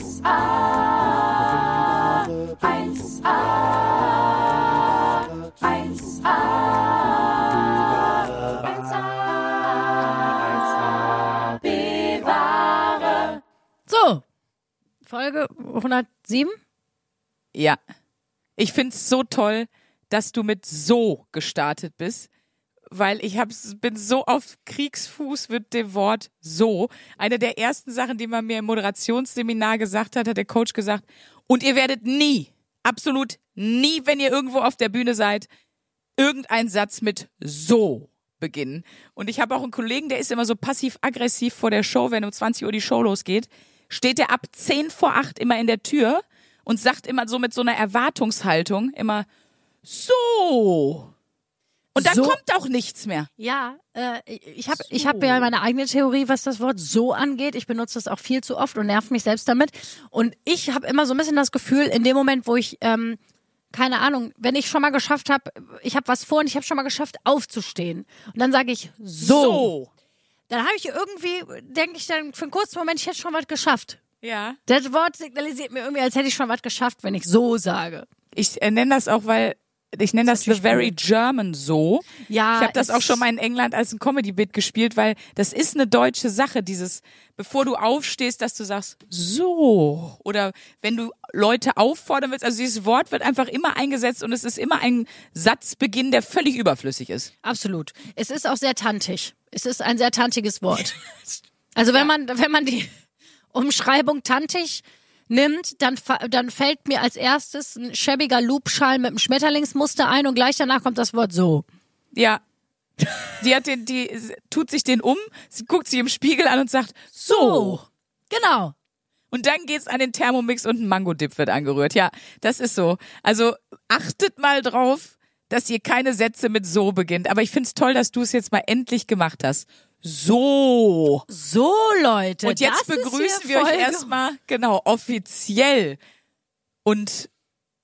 1a, 1a, 1a, 1a, bewahre. So, Folge 107. Ja. Ich find's so toll, dass du mit so gestartet bist, weil ich hab's, bin so auf Kriegsfuß mit dem Wort so. Eine der ersten Sachen, die man mir im Moderationsseminar gesagt hat, hat der Coach gesagt, und ihr werdet nie, absolut nie, wenn ihr irgendwo auf der Bühne seid, irgendeinen Satz mit so beginnen. Und ich habe auch einen Kollegen, der ist immer so passiv-aggressiv vor der Show, wenn um 20 Uhr die Show losgeht, steht er ab 10 vor 8 immer in der Tür und sagt immer so mit so einer Erwartungshaltung immer so. Und dann So. kommt auch nichts mehr. Ja, äh, ich habe ich hab ja meine eigene Theorie, was das Wort so angeht. Ich benutze das auch viel zu oft und nerv mich selbst damit. Und ich habe immer so ein bisschen das Gefühl, in dem Moment, wo ich, ähm, keine Ahnung, wenn ich schon mal geschafft habe, ich habe was vor und ich habe schon mal geschafft, aufzustehen. Und dann sage ich so. Dann habe ich irgendwie, denke ich dann für einen kurzen Moment, ich hätte schon was geschafft. Ja. Das Wort signalisiert mir irgendwie, als hätte ich schon was geschafft, wenn ich so sage. Ich äh, nenne das auch, weil ich nenne das The natürlich Very German so. Ja, Ich habe das auch schon mal in England als ein Comedy-Bit gespielt, weil das ist eine deutsche Sache, dieses, bevor du aufstehst, dass du sagst, so. Oder wenn du Leute auffordern willst, also dieses Wort wird einfach immer eingesetzt und es ist immer ein Satzbeginn, der völlig überflüssig ist. Absolut. Es ist auch sehr tantig. Es ist ein sehr tantiges Wort. Also wenn man, wenn man die Umschreibung tantig nimmt, dann, dann fällt mir als erstes ein schäbiger Loopschal mit einem Schmetterlingsmuster ein und gleich danach kommt das Wort so. Ja. Die hat den, die tut sich den um, sie guckt sich im Spiegel an und sagt, so. Genau. Und dann geht's an den Thermomix und ein Mango-Dip wird angerührt. Ja, das ist so. Also achtet mal drauf, dass ihr keine Sätze mit so beginnt. Aber ich find's toll, dass du es jetzt mal endlich gemacht hast. So. So, Leute. Und jetzt begrüßen wir euch erstmal, genau, offiziell und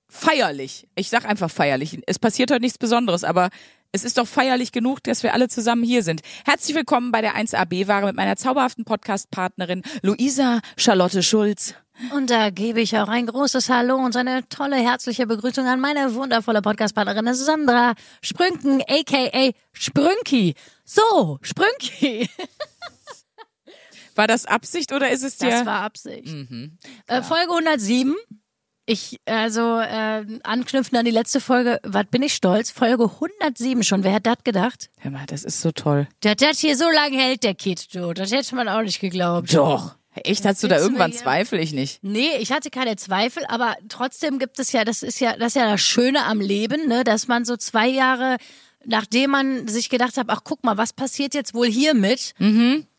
feierlich. Ich sag einfach feierlich. Es passiert heute nichts Besonderes, aber es ist doch feierlich genug, dass wir alle zusammen hier sind. Herzlich willkommen bei der 1AB-Ware mit meiner zauberhaften Podcast-Partnerin Luisa Charlotte Schulz. Und da gebe ich auch ein großes Hallo und eine tolle herzliche Begrüßung an meine wundervolle Podcastpartnerin Sandra Sprünken, aka Sprünki. So, Sprünki. War das Absicht oder ist es dir? Das war Absicht. Mhm. äh, Folge 107. Ich, also, äh, anknüpfend an die letzte Folge, was bin ich stolz? Folge 107 schon. Wer hat das gedacht? Hör mal, das ist so toll. Der das hier so lange hält, der Kid, du. Das hätte man auch nicht geglaubt. Doch. Echt, hast du da irgendwann Zweifel? Ich nicht. Nee, ich hatte keine Zweifel, aber trotzdem gibt es ja, das ist ja, das ist ja das Schöne am Leben, ne, dass man so zwei Jahre, nachdem man sich gedacht hat, ach guck mal, was passiert jetzt wohl hiermit?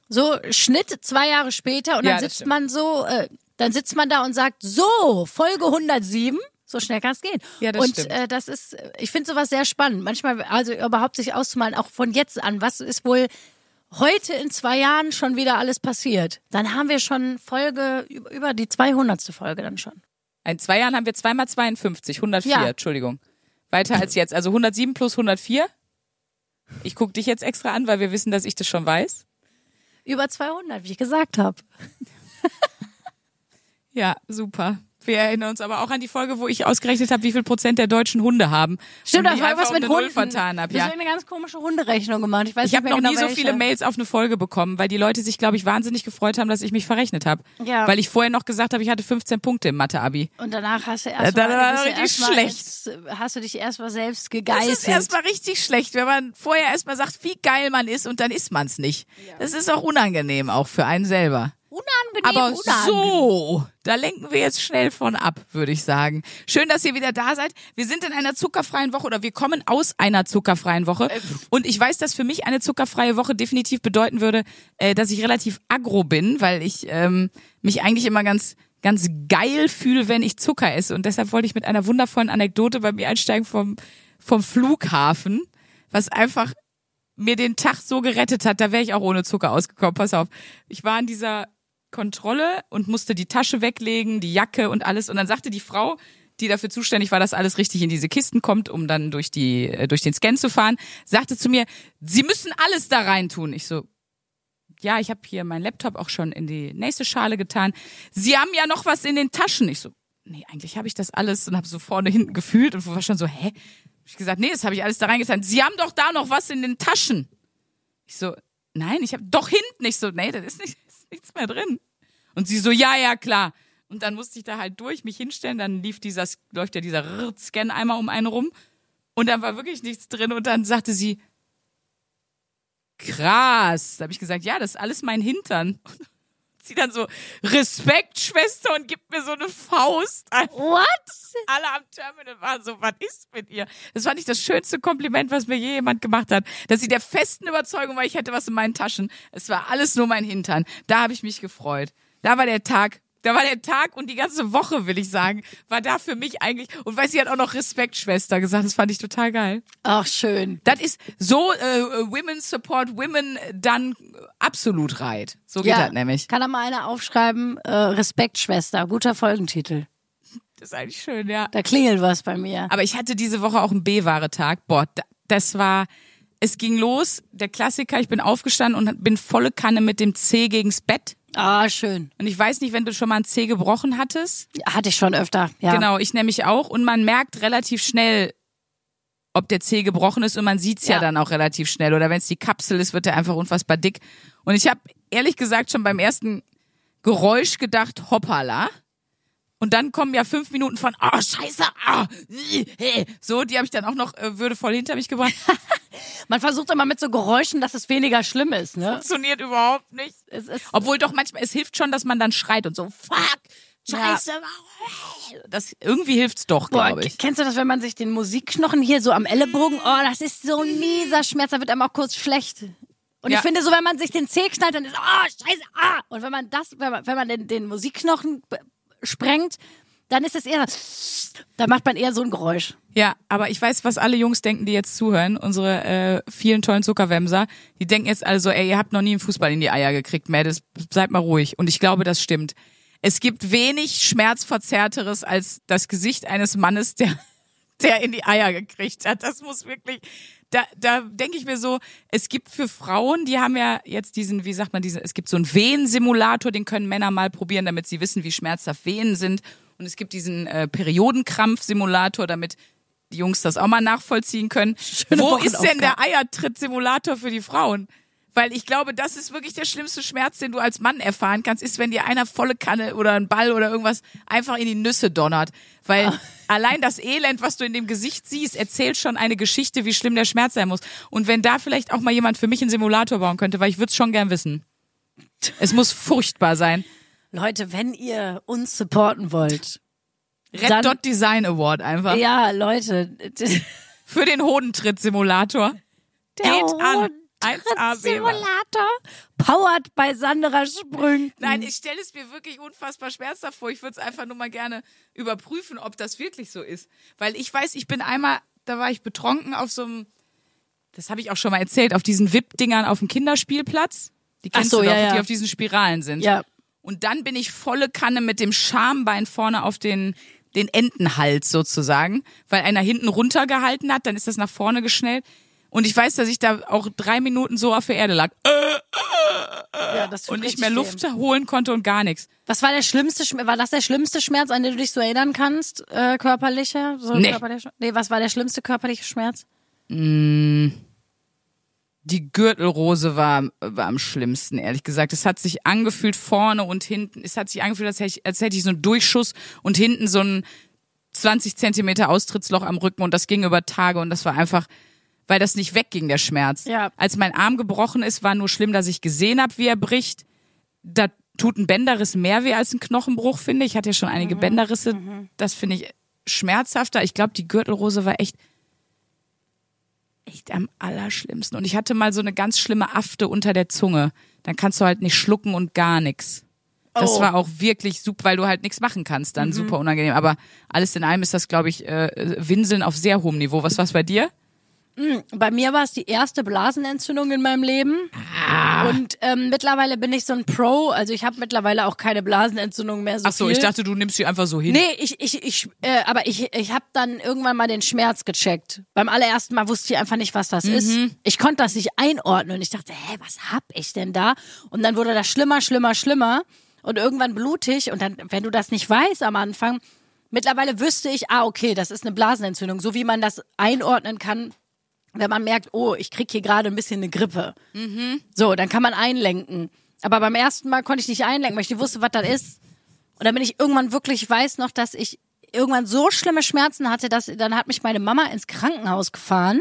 So Schnitt zwei Jahre später und Ja, dann sitzt man so, äh, dann sitzt man da und sagt, so Folge 107. So schnell kann es gehen. Ja, das und stimmt. äh, das ist, ich finde sowas sehr spannend. Manchmal, also überhaupt sich auszumalen, auch von jetzt an, was ist wohl heute in zwei Jahren schon wieder alles passiert. Dann haben wir schon Folge, über die 200. Folge dann schon. In zwei Jahren haben wir zweimal 52, 104, Ja. Entschuldigung. Weiter als jetzt. Also 107 plus 104. Ich guck dich jetzt extra an, weil wir wissen, dass ich das schon weiß. Über 200, wie ich gesagt habe. Ja, super. Wir erinnern uns aber auch an die Folge, wo ich ausgerechnet habe, wie viel Prozent der deutschen Hunde haben. Stimmt, das ich war was mit eine Null Hunden. vertan habe. Du hast Ja. eine ganz komische Hunderechnung gemacht. Ich weiß Ich habe noch genau nie so welche. viele Mails auf eine Folge bekommen, weil die Leute sich, glaube ich, wahnsinnig gefreut haben, dass ich mich verrechnet habe. Ja. Weil ich vorher noch gesagt habe, ich hatte 15 Punkte im Mathe-Abi. Und danach hast du Ja, erst dann mal, war richtig schlecht. Äh, hast du dich erstmal selbst Das gegeißelt. ist erstmal richtig schlecht, wenn man vorher erstmal sagt, wie geil man ist und dann ist man es nicht. Das ist auch unangenehm, auch für einen selber. Unangenehm, Aber unangenehm. so, da lenken wir jetzt schnell von ab, würde ich sagen. Schön, dass ihr wieder da seid. Wir sind in einer zuckerfreien Woche oder wir kommen aus einer zuckerfreien Woche. Und ich weiß, dass für mich eine zuckerfreie Woche definitiv bedeuten würde, äh, dass ich relativ agro bin, weil ich ähm, mich eigentlich immer ganz ganz geil fühle, wenn ich Zucker esse. Und deshalb wollte ich mit einer wundervollen Anekdote bei mir einsteigen vom, vom Flughafen, was einfach mir den Tag so gerettet hat, da wäre ich auch ohne Zucker ausgekommen. Pass auf. Ich war in dieser Kontrolle und musste die Tasche weglegen, die Jacke und alles. Und dann sagte die Frau, die dafür zuständig war, dass alles richtig in diese Kisten kommt, um dann durch die, äh, durch den Scan zu fahren, sagte zu mir, Sie müssen alles da rein tun. Ich so, ja, ich habe hier meinen Laptop auch schon in die nächste Schale getan. Sie haben ja noch was in den Taschen. Ich so, nee, eigentlich habe ich das alles und habe so vorne hinten gefühlt und war schon so, hä? Hab ich gesagt, nee, das habe ich alles da reingetan. Sie haben doch da noch was in den Taschen. Ich so, nein, ich habe doch hinten. Ich so, nee, da ist, nicht, nichts mehr drin. Und sie so, ja, ja, klar. Und dann musste ich da halt durch mich hinstellen. Dann lief dieser, läuft ja dieser Scan einmal um einen rum. Und dann war wirklich nichts drin. Und dann sagte sie, krass. Da habe ich gesagt, ja, das ist alles mein Hintern. Sie dann so, Respekt, Schwester, und gibt mir so eine Faust. What? Alle am Terminal waren so, was ist mit ihr? Das fand ich das schönste Kompliment, was mir je jemand gemacht hat. Dass sie der festen Überzeugung war, ich hätte was in meinen Taschen. Es war alles nur mein Hintern. Da habe ich mich gefreut. Da war der Tag da war der Tag und die ganze Woche, will ich sagen, war da für mich eigentlich. Und weiß sie hat auch noch Respekt, Schwester gesagt. Das fand ich total geil. Ach, schön. Das ist so äh, Women Support Women dann absolut right. So geht Ja. das nämlich. Kann da mal einer aufschreiben, äh, Respekt, Schwester. Guter Folgentitel. Das ist eigentlich schön, ja. Da klingelt was bei mir. Aber ich hatte diese Woche auch einen B-Ware-Tag. Boah, da- das war, es ging los, der Klassiker, ich bin aufgestanden und bin volle Kanne mit dem C gegens Bett. Ah, schön. Und ich weiß nicht, wenn du schon mal ein C gebrochen hattest. Hatte ich schon öfter. Ja. Genau, ich nämlich auch. Und man merkt relativ schnell, ob der C gebrochen ist und man sieht's ja, Ja. dann auch relativ schnell. Oder wenn es die Kapsel ist, wird der einfach unfassbar dick. Und ich habe ehrlich gesagt schon beim ersten Geräusch gedacht, hoppala. Und dann kommen ja fünf Minuten von, oh scheiße, ah, äh, so, die habe ich dann auch noch äh, würdevoll hinter mich gebracht. Man versucht immer mit so Geräuschen, dass es weniger schlimm ist, ne? Funktioniert überhaupt nicht. Obwohl doch manchmal, es hilft schon, dass man dann schreit und so, fuck, scheiße. Das, irgendwie hilft's doch, glaube ich. kennst du das, wenn man sich den Musikknochen hier so am Ellenbogen, oh, das ist so ein mieser Schmerz, da wird einem auch kurz schlecht. Und Ja. ich finde so, wenn man sich den Zeh knallt, dann ist, oh, scheiße, ah. Und wenn man das, wenn man, wenn man den, den Musikknochen sprengt, dann ist es eher, da macht man eher so ein Geräusch. Ja, aber ich weiß, was alle Jungs denken, die jetzt zuhören, unsere äh, vielen tollen Zuckerwämser, die denken jetzt also, ey, ihr habt noch nie einen Fußball in die Eier gekriegt, Mädels, seid mal ruhig. Und ich glaube, das stimmt. Es gibt wenig Schmerzverzerrteres als das Gesicht eines Mannes, der, der in die Eier gekriegt hat. Das muss wirklich, da, da denke ich mir so, es gibt für Frauen, die haben ja jetzt diesen, wie sagt man, diesen, es gibt so einen Wehensimulator, den können Männer mal probieren, damit sie wissen, wie schmerzhaft Wehen sind. Und es gibt diesen äh, Periodenkrampf-Simulator, damit die Jungs das auch mal nachvollziehen können. Schöne Wo ist denn der Eiertritt-Simulator für die Frauen? Weil ich glaube, das ist wirklich der schlimmste Schmerz, den du als Mann erfahren kannst, ist, wenn dir einer volle Kanne oder ein Ball oder irgendwas einfach in die Nüsse donnert. Weil Ah. allein das Elend, was du in dem Gesicht siehst, erzählt schon eine Geschichte, wie schlimm der Schmerz sein muss. Und wenn da vielleicht auch mal jemand für mich einen Simulator bauen könnte, weil ich würde es schon gern wissen. Es muss furchtbar sein. Leute, wenn ihr uns supporten wollt, Red Dann- Dot Design Award einfach. ja, Leute, Für den Hodentritt-Simulator. Geht an. 1A Weber. Simulator, powered bei Sandra Sprüngen. Nein, ich stelle es mir wirklich unfassbar schmerzhaft vor. Ich würde es einfach nur mal gerne überprüfen, ob das wirklich so ist. Weil ich weiß, ich bin einmal, da war ich betrunken auf so einem, das habe ich auch schon mal erzählt, auf diesen VIP-Dingern auf dem Kinderspielplatz. Die kennst so, du doch, ja, ja. die auf diesen Spiralen sind. Ja. Und dann bin ich volle Kanne mit dem Schambein vorne auf den, den Entenhals sozusagen, weil einer hinten runtergehalten hat, dann ist das nach vorne geschnellt. Und ich weiß, dass ich da auch drei Minuten so auf der Erde lag ja das tut und nicht mehr. Luft holen konnte und gar nichts. Was war der schlimmste Schmerz? War das der schlimmste Schmerz, an den du dich so erinnern kannst? Äh, körperlicher? So Nee. Körperlicher? Nee, was war der schlimmste körperliche Schmerz? Die Gürtelrose war, war am schlimmsten, ehrlich gesagt. Es hat sich angefühlt vorne und hinten. Es hat sich angefühlt, als hätte ich, als hätte ich so einen Durchschuss und hinten so ein 20 Zentimeter Austrittsloch am Rücken und das ging über Tage und das war einfach, weil das nicht wegging, der Schmerz. Ja. Als mein Arm gebrochen ist, war nur schlimm, dass ich gesehen habe, wie er bricht. Da tut ein Bänderriss mehr weh als ein Knochenbruch, finde ich. Ich hatte ja schon einige Bänderrisse. Das finde ich schmerzhafter. Ich glaube, die Gürtelrose war echt echt am allerschlimmsten. Und ich hatte mal so eine ganz schlimme Afte unter der Zunge. Dann kannst du halt nicht schlucken und gar nix. Das Oh. war auch wirklich super, weil du halt nichts machen kannst, dann super unangenehm. Aber alles in allem ist das, glaube ich, äh, Winseln auf sehr hohem Niveau. Was war's bei dir? Bei mir war es die erste Blasenentzündung in meinem Leben. Ah. Und ähm, mittlerweile bin ich so ein Pro. Also ich habe mittlerweile auch keine Blasenentzündung mehr so Ach so, viel. ich dachte, du nimmst sie einfach so hin. Nee, ich, ich, ich, äh, aber ich, ich habe dann irgendwann mal den Schmerz gecheckt. Beim allerersten Mal wusste ich einfach nicht, was das ist. Ich konnte das nicht einordnen. Ich dachte, hä, was hab ich denn da? Und dann wurde das schlimmer, schlimmer, schlimmer und irgendwann blutig. Und dann, wenn du das nicht weißt am Anfang, mittlerweile wüsste ich, ah, okay, das ist eine Blasenentzündung, so wie man das einordnen kann. Wenn man merkt, oh, ich krieg hier gerade ein bisschen eine Grippe. So, dann kann man einlenken. Aber beim ersten Mal konnte ich nicht einlenken, weil ich nicht wusste, was das ist. Und dann bin ich irgendwann wirklich, weiß noch, dass ich irgendwann so schlimme Schmerzen hatte, dass dann hat mich meine Mama ins Krankenhaus gefahren.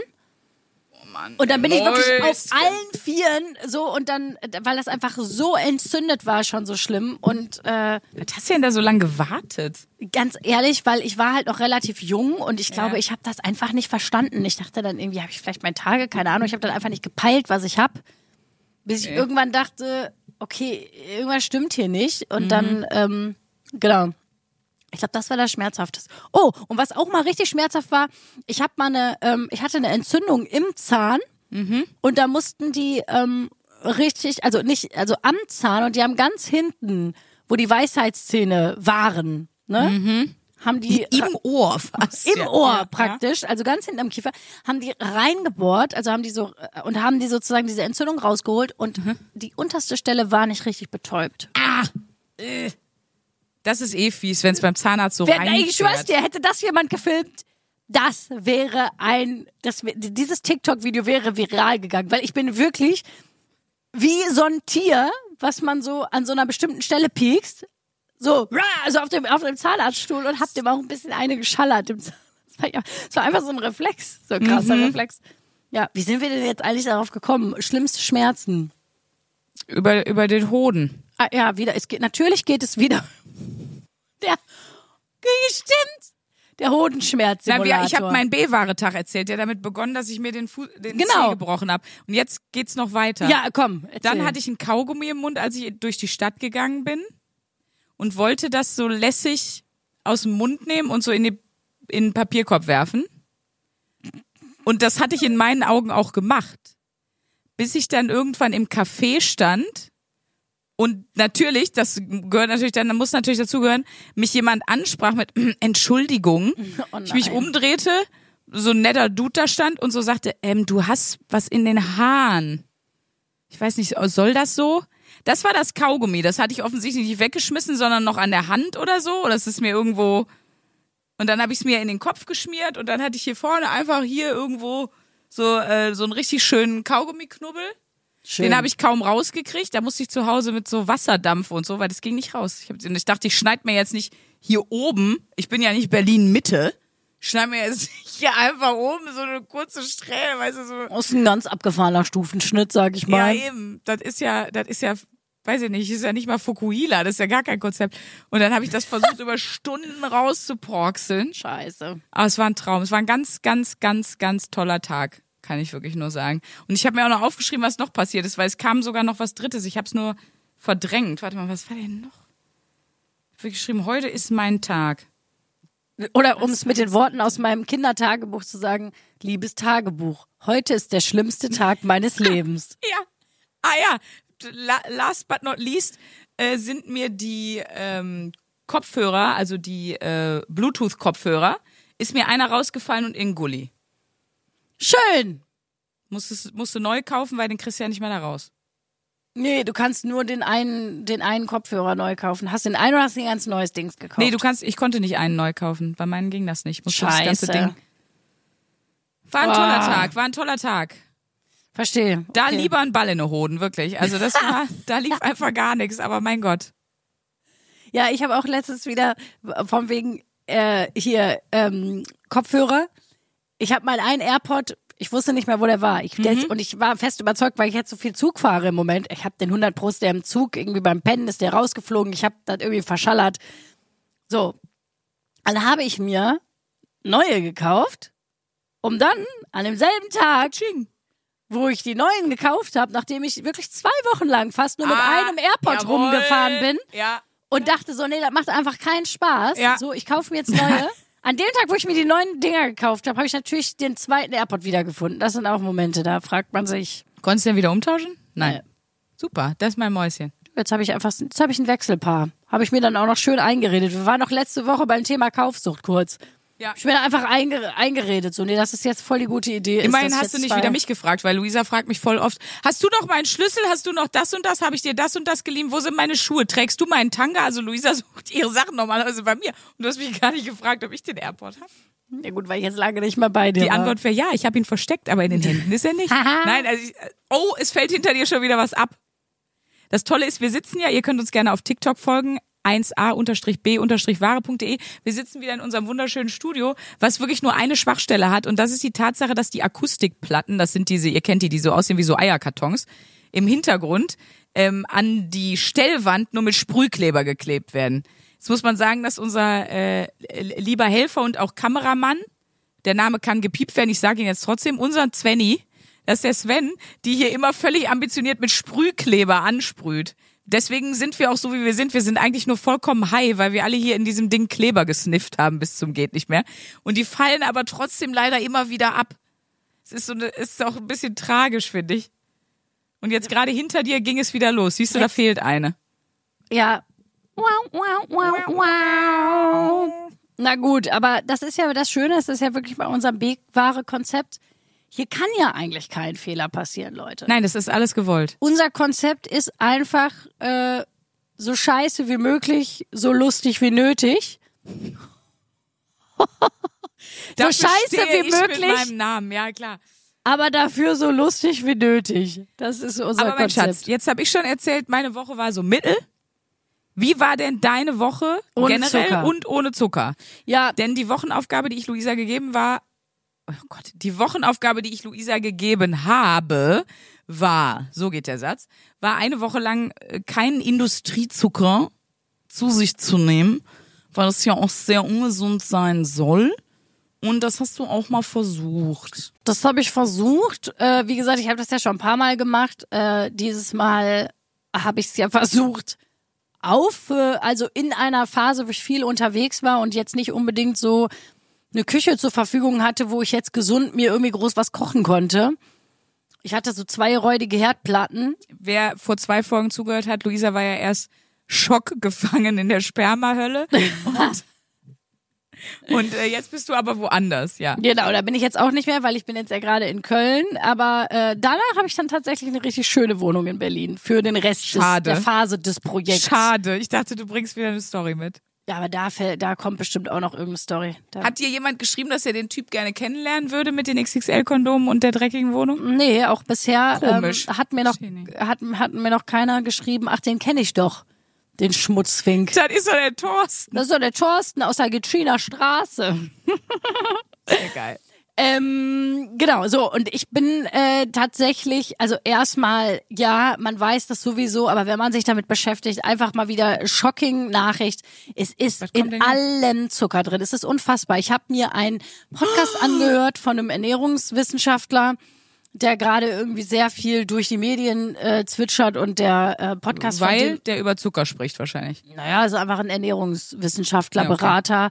Und dann bin ich wirklich auf allen Vieren so und dann, weil das einfach so entzündet war, schon so schlimm. Und äh, Was hast du denn da so lange gewartet? ganz ehrlich, weil ich war halt noch relativ jung und ich glaube, ich habe das einfach nicht verstanden. Ich dachte dann irgendwie, habe ich vielleicht meine Tage, keine Ahnung. Ich habe dann einfach nicht gepeilt, was ich habe, bis ich Okay. irgendwann dachte, okay, irgendwas stimmt hier nicht. Und Mhm. dann, ähm, genau. Ich glaube, das war das Schmerzhafteste. Oh, und was auch mal richtig schmerzhaft war, ich habe mal eine, ähm, ich hatte eine Entzündung im Zahn Mhm. und da mussten die ähm, richtig, also nicht, also am Zahn und die haben ganz hinten, wo die Weisheitszähne waren, ne, haben die Im Ohr fast. im ja. Ohr praktisch, also ganz hinten am Kiefer, haben die reingebohrt, also haben die so äh, und haben die sozusagen diese Entzündung rausgeholt und Mhm. die unterste Stelle war nicht richtig betäubt. Ja. Äh. Das ist eh fies, wenn es beim Zahnarzt so Wer, rein. ich schwör's dir, hätte das jemand gefilmt, das wäre ein, das, dieses TikTok-Video wäre viral gegangen, weil ich bin wirklich wie so ein Tier, was man so an so einer bestimmten Stelle piekst, so, also auf dem, auf dem Zahnarztstuhl und hab dem auch ein bisschen eine geschallert. Das war, ja- das war einfach so ein Reflex, so ein krasser Reflex. Ja, wie sind wir denn jetzt eigentlich darauf gekommen? Schlimmste Schmerzen. Über, über den Hoden. Ah, ja, wieder. Es geht, natürlich geht es wieder. Der, stimmt. Der Na, wir, ich habe meinen B-Ware-Tag erzählt, der damit begonnen, dass ich mir den, Fu den Genau. Zeh gebrochen habe. Und jetzt geht's noch weiter. Ja, komm. Erzähl. Dann hatte ich einen Kaugummi im Mund, als ich durch die Stadt gegangen bin und wollte das so lässig aus dem Mund nehmen und so in, die, in den Papierkorb werfen. Und das hatte ich in meinen Augen auch gemacht. Bis ich dann irgendwann im Café stand und natürlich, das gehört natürlich dann, muss natürlich dazugehören, mich jemand ansprach mit Entschuldigung. Oh ich mich umdrehte, so ein netter Dude da stand und so sagte, ähm, du hast was in den Haaren. Ich weiß nicht, soll das so? Das war das Kaugummi. Das hatte ich offensichtlich nicht weggeschmissen, sondern noch an der Hand oder so. Oder es ist mir irgendwo. Und dann habe ich es mir in den Kopf geschmiert und dann hatte ich hier vorne einfach hier irgendwo so äh, so einen richtig schönen Kaugummiknubbel. Schön. Den habe ich kaum rausgekriegt. Da musste ich zu Hause mit so Wasserdampf und so, weil das ging nicht raus. Ich, hab, und ich dachte, ich schneid mir jetzt nicht hier oben. Ich bin ja nicht Berlin Mitte. Schneid mir jetzt hier einfach oben so eine kurze Strähne, weißt du so. Das ist ein ganz abgefahrener Stufenschnitt, sag ich mal. Ja, eben. Das ist ja, das ist ja, weiß ich nicht, ist ja nicht mal Fukuhila, das ist ja gar kein Konzept. Und dann habe ich das versucht, über Stunden rauszuporkseln. Scheiße. Aber es war ein Traum. Es war ein ganz, ganz, ganz, ganz toller Tag, kann ich wirklich nur sagen. Und ich habe mir auch noch aufgeschrieben, was noch passiert ist, weil es kam sogar noch was Drittes. Ich habe es nur verdrängt. Warte mal, was war denn noch? Ich habe geschrieben, heute ist mein Tag. Oder um es mit den Worten aus meinem Kindertagebuch zu sagen, liebes Tagebuch, heute ist der schlimmste Tag meines Lebens. Ja. Ah ja, La last but not least äh, sind mir die ähm, Kopfhörer, also die äh, Bluetooth-Kopfhörer, ist mir einer rausgefallen und in Gully. Schön. Musstest, musste neu kaufen, weil den kriegst du ja nicht mehr da raus. Nee, du kannst nur den einen, den einen Kopfhörer neu kaufen. Hast du den einen oder hast du ein ganz neues Dings gekauft? Nee, du kannst, ich konnte nicht einen neu kaufen. Bei meinen ging das nicht. Ich musste das ganze Scheiße. Ding. War ein toller Boah. Tag, war ein toller Tag. Verstehe. Da okay. lieber ein Ball in den Hoden, wirklich. Also das war, da lief einfach gar nichts, aber mein Gott. Ja, ich habe auch letztens wieder von wegen äh, hier ähm, Kopfhörer. Ich habe mal einen AirPod, ich wusste nicht mehr, wo der war. Ich, der Mhm. ist, und ich war fest überzeugt, weil ich jetzt so viel Zug fahre im Moment. Ich habe den 100 Pro, der im Zug, irgendwie beim Pennen ist der rausgeflogen. Ich habe das irgendwie verschallert. So, dann habe ich mir neue gekauft, um dann an demselben Tag, wo ich die neuen gekauft habe, nachdem ich wirklich zwei Wochen lang fast nur mit Ah, einem AirPod jawohl. rumgefahren bin, Ja. und dachte so, nee, das macht einfach keinen Spaß. Ja. So, ich kaufe mir jetzt neue. An dem Tag, wo ich mir die neuen Dinger gekauft habe, habe ich natürlich den zweiten AirPod wiedergefunden. Das sind auch Momente, da fragt man sich. Konntest du den wieder umtauschen? Nein. Nee. Super, das ist mein Mäuschen. Jetzt habe ich einfach, jetzt habe ich ein Wechselpaar. Habe ich mir dann auch noch schön eingeredet. Wir waren noch letzte Woche beim Thema Kaufsucht kurz. Ja. Ich bin da einfach einge eingeredet. So, nee, das ist jetzt voll die gute Idee. Immerhin hast du nicht zwei- wieder mich gefragt, weil Luisa fragt mich voll oft, hast du noch meinen Schlüssel, hast du noch das und das, habe ich dir das und das geliehen, wo sind meine Schuhe, trägst du meinen Tanga? Also Luisa sucht ihre Sachen normalerweise bei mir und du hast mich gar nicht gefragt, ob ich den Airport habe. Ja gut, weil ich jetzt lange nicht mehr bei dir Die war. Antwort wäre ja, ich habe ihn versteckt, aber in den Händen ist er nicht. Nein, also ich, oh, es fällt hinter dir schon wieder was ab. Das Tolle ist, wir sitzen ja, ihr könnt uns gerne auf TikTok folgen, 1a-b-ware.de. Wir sitzen wieder in unserem wunderschönen Studio, was wirklich nur eine Schwachstelle hat und das ist die Tatsache, dass die Akustikplatten, das sind diese, ihr kennt die, die so aussehen wie so Eierkartons, im Hintergrund ähm, an die Stellwand nur mit Sprühkleber geklebt werden. Jetzt muss man sagen, dass unser äh, lieber Helfer und auch Kameramann, der Name kann gepiept werden, ich sage ihn jetzt trotzdem, unser Svenny, das ist der Sven, die hier immer völlig ambitioniert mit Sprühkleber ansprüht. Deswegen sind wir auch so, wie wir sind. Wir sind eigentlich nur vollkommen high, weil wir alle hier in diesem Ding Kleber gesnifft haben bis zum geht nicht mehr. Und die fallen aber trotzdem leider immer wieder ab. Es ist so eine, es ist auch ein bisschen tragisch, finde ich. Und jetzt gerade hinter dir ging es wieder los. Siehst du, da fehlt eine. Ja. Wow, wow, wow, wow. Na gut, aber das ist ja das Schöne, es ist ja wirklich bei unserem B-Ware-Konzept. Hier kann ja eigentlich kein Fehler passieren, Leute. Nein, das ist alles gewollt. Unser Konzept ist einfach äh, so scheiße wie möglich, so lustig wie nötig. so scheiße wie ich mit möglich, meinem Namen, ja klar. aber dafür so lustig wie nötig. Das ist unser Aber mein Konzept. Schatz, jetzt habe ich schon erzählt, meine Woche war so mittel. Wie war denn deine Woche Ohne generell Zucker. und ohne Zucker? Ja, Denn die Wochenaufgabe, die ich Luisa gegeben war, oh Gott, die Wochenaufgabe, die ich Luisa gegeben habe, war, so geht der Satz, war eine Woche lang äh, keinen Industriezucker zu sich zu nehmen, weil es ja auch sehr ungesund sein soll. Und das hast du auch mal versucht. Das habe ich versucht. Äh, wie gesagt, ich habe das ja schon ein paar Mal gemacht. Äh, dieses Mal habe ich es ja versucht auf, äh, also in einer Phase, wo ich viel unterwegs war und jetzt nicht unbedingt so eine Küche zur Verfügung hatte, wo ich jetzt gesund mir irgendwie groß was kochen konnte. Ich hatte so zwei räudige Herdplatten. Wer vor zwei Folgen zugehört hat, Luisa war ja erst schockgefangen in der Spermahölle. Und, und äh, jetzt bist du aber woanders, ja. Genau, da bin ich jetzt auch nicht mehr, weil ich bin jetzt ja gerade in Köln. Aber äh, danach habe ich dann tatsächlich eine richtig schöne Wohnung in Berlin für den Rest des, der Phase des Projekts. Schade, ich dachte, du bringst wieder eine Story mit. Ja, aber da, fällt, da kommt bestimmt auch noch irgendeine Story. Da, Hat dir jemand geschrieben, dass er den Typ gerne kennenlernen würde mit den XXL-Kondomen und der dreckigen Wohnung? nee, auch bisher Komisch. Ähm, hat, mir noch, hat, hat mir noch keiner geschrieben, ach, den kenne ich doch, den Schmutzfink. Das ist doch der Thorsten. Das ist doch der Thorsten aus der Gitschiner Straße. Sehr geil. Ähm, genau, so, und ich bin äh, tatsächlich, also erstmal, ja, man weiß das sowieso, aber wenn man sich damit beschäftigt, einfach mal wieder shocking Nachricht. Es ist in allem Zucker drin. Es ist unfassbar. Ich habe mir einen Podcast angehört von einem Ernährungswissenschaftler, der gerade irgendwie sehr viel durch die Medien äh, zwitschert und der äh, Podcast Weil dem, der über Zucker spricht wahrscheinlich. naja, ist einfach ein Ernährungswissenschaftler, Ja, okay. Berater.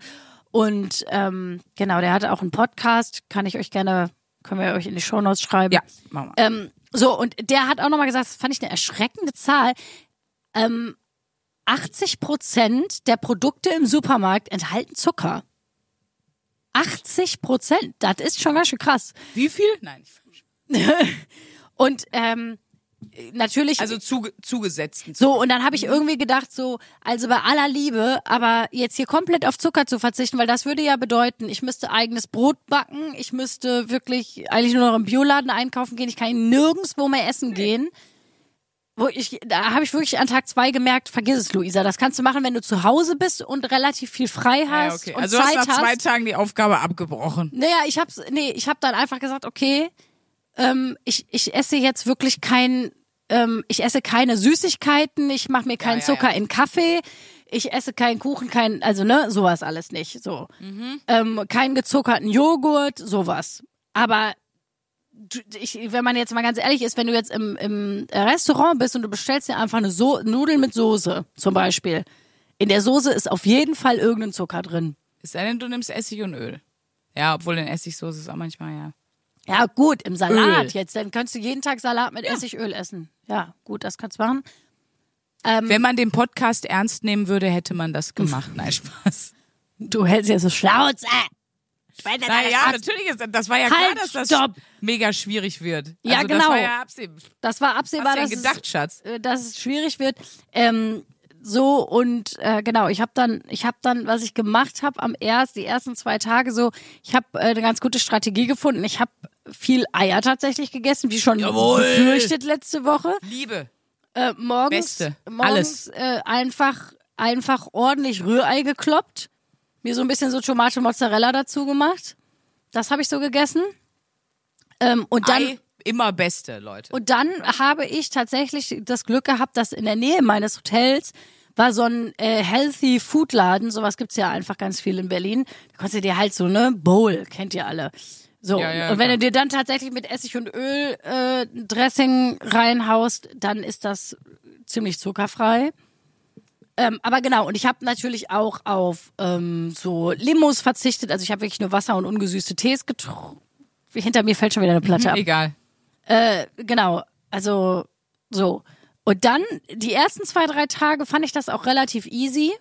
Und ähm, genau, der hatte auch einen Podcast, kann ich euch gerne, können wir euch in die Shownotes schreiben. Ja, machen wir. Ähm, so, und der hat auch nochmal gesagt, das fand ich eine erschreckende Zahl. Ähm, 80 Prozent der Produkte im Supermarkt enthalten Zucker. 80 Prozent, das ist schon ganz schön krass. Wie viel? Nein. Und ähm, natürlich. Also zuge zugesetzten. So, und dann habe ich irgendwie gedacht, so, also bei aller Liebe, aber jetzt hier komplett auf Zucker zu verzichten, weil das würde ja bedeuten, ich müsste eigenes Brot backen, ich müsste wirklich eigentlich nur noch im Bioladen einkaufen gehen, ich kann nirgendwo mehr essen gehen. Wo ich, da habe ich wirklich an Tag zwei gemerkt, vergiss es, Luisa, das kannst du machen, wenn du zu Hause bist und relativ viel frei Ja, hast okay. und Also du Zeit hast nach zwei. Tagen die Aufgabe abgebrochen. Naja, ich hab's, nee, ich hab dann einfach gesagt, okay, ähm, ich, ich esse jetzt wirklich kein, ähm, ich esse keine Süßigkeiten, ich mache mir keinen ja, Zucker ja. in Kaffee, ich esse keinen Kuchen, kein, also ne, sowas alles nicht, so. Mhm. Ähm, keinen gezuckerten Joghurt, sowas. Aber ich, wenn man jetzt mal ganz ehrlich ist, wenn du jetzt im, im Restaurant bist und du bestellst dir einfach eine so Nudeln mit Soße, zum Beispiel. In der Soße ist auf jeden Fall irgendein Zucker drin. Es sei denn, du nimmst Essig und Öl. Ja, obwohl in Essigsoße ist auch manchmal, ja. Ja, gut, im Salat Öl. jetzt. Dann könntest du jeden Tag Salat mit Essigöl essen. Ja, gut, das kannst du machen. Ähm, Wenn man den Podcast ernst nehmen würde, hätte man das gemacht. Nein, Spaß. du hältst ja so Schnauze. Das Naja, natürlich ist das war ja Halt, klar, dass das stopp. mega schwierig wird. Ja, also genau. Das war ja absehbar. Das war Hast absehbar, du denn dass, gedacht, es, Schatz? äh, dass es schwierig wird. Ähm, so und äh, genau, ich habe dann, ich habe dann, was ich gemacht habe am erst, die ersten zwei Tage so, ich habe äh, eine ganz gute Strategie gefunden. Ich habe viel Eier tatsächlich gegessen, wie schon Jawohl. befürchtet letzte Woche. Liebe. Äh, morgens Beste. morgens äh, einfach einfach ordentlich Rührei gekloppt, mir so ein bisschen so Tomate Mozzarella dazu gemacht. Das habe ich so gegessen. Ähm, und dann Ei, immer Beste, Leute. und dann habe ich tatsächlich das Glück gehabt, dass in der Nähe meines Hotels war so ein äh, Healthy Food Laden, sowas gibt's ja einfach ganz viel in Berlin. Da konntest du dir halt so ne Bowl, kennt ihr alle. So, Ja, ja, und wenn klar. du dir dann tatsächlich mit Essig und Öl äh, Dressing reinhaust, dann ist das ziemlich zuckerfrei. Ähm, aber genau, und ich habe natürlich auch auf ähm, so Limos verzichtet. Also ich habe wirklich nur Wasser und ungesüßte Tees getrunken. Hinter mir fällt schon wieder eine Platte ab. Egal. Äh, genau, also so. Und dann, die ersten zwei, drei Tage fand ich das auch relativ easy.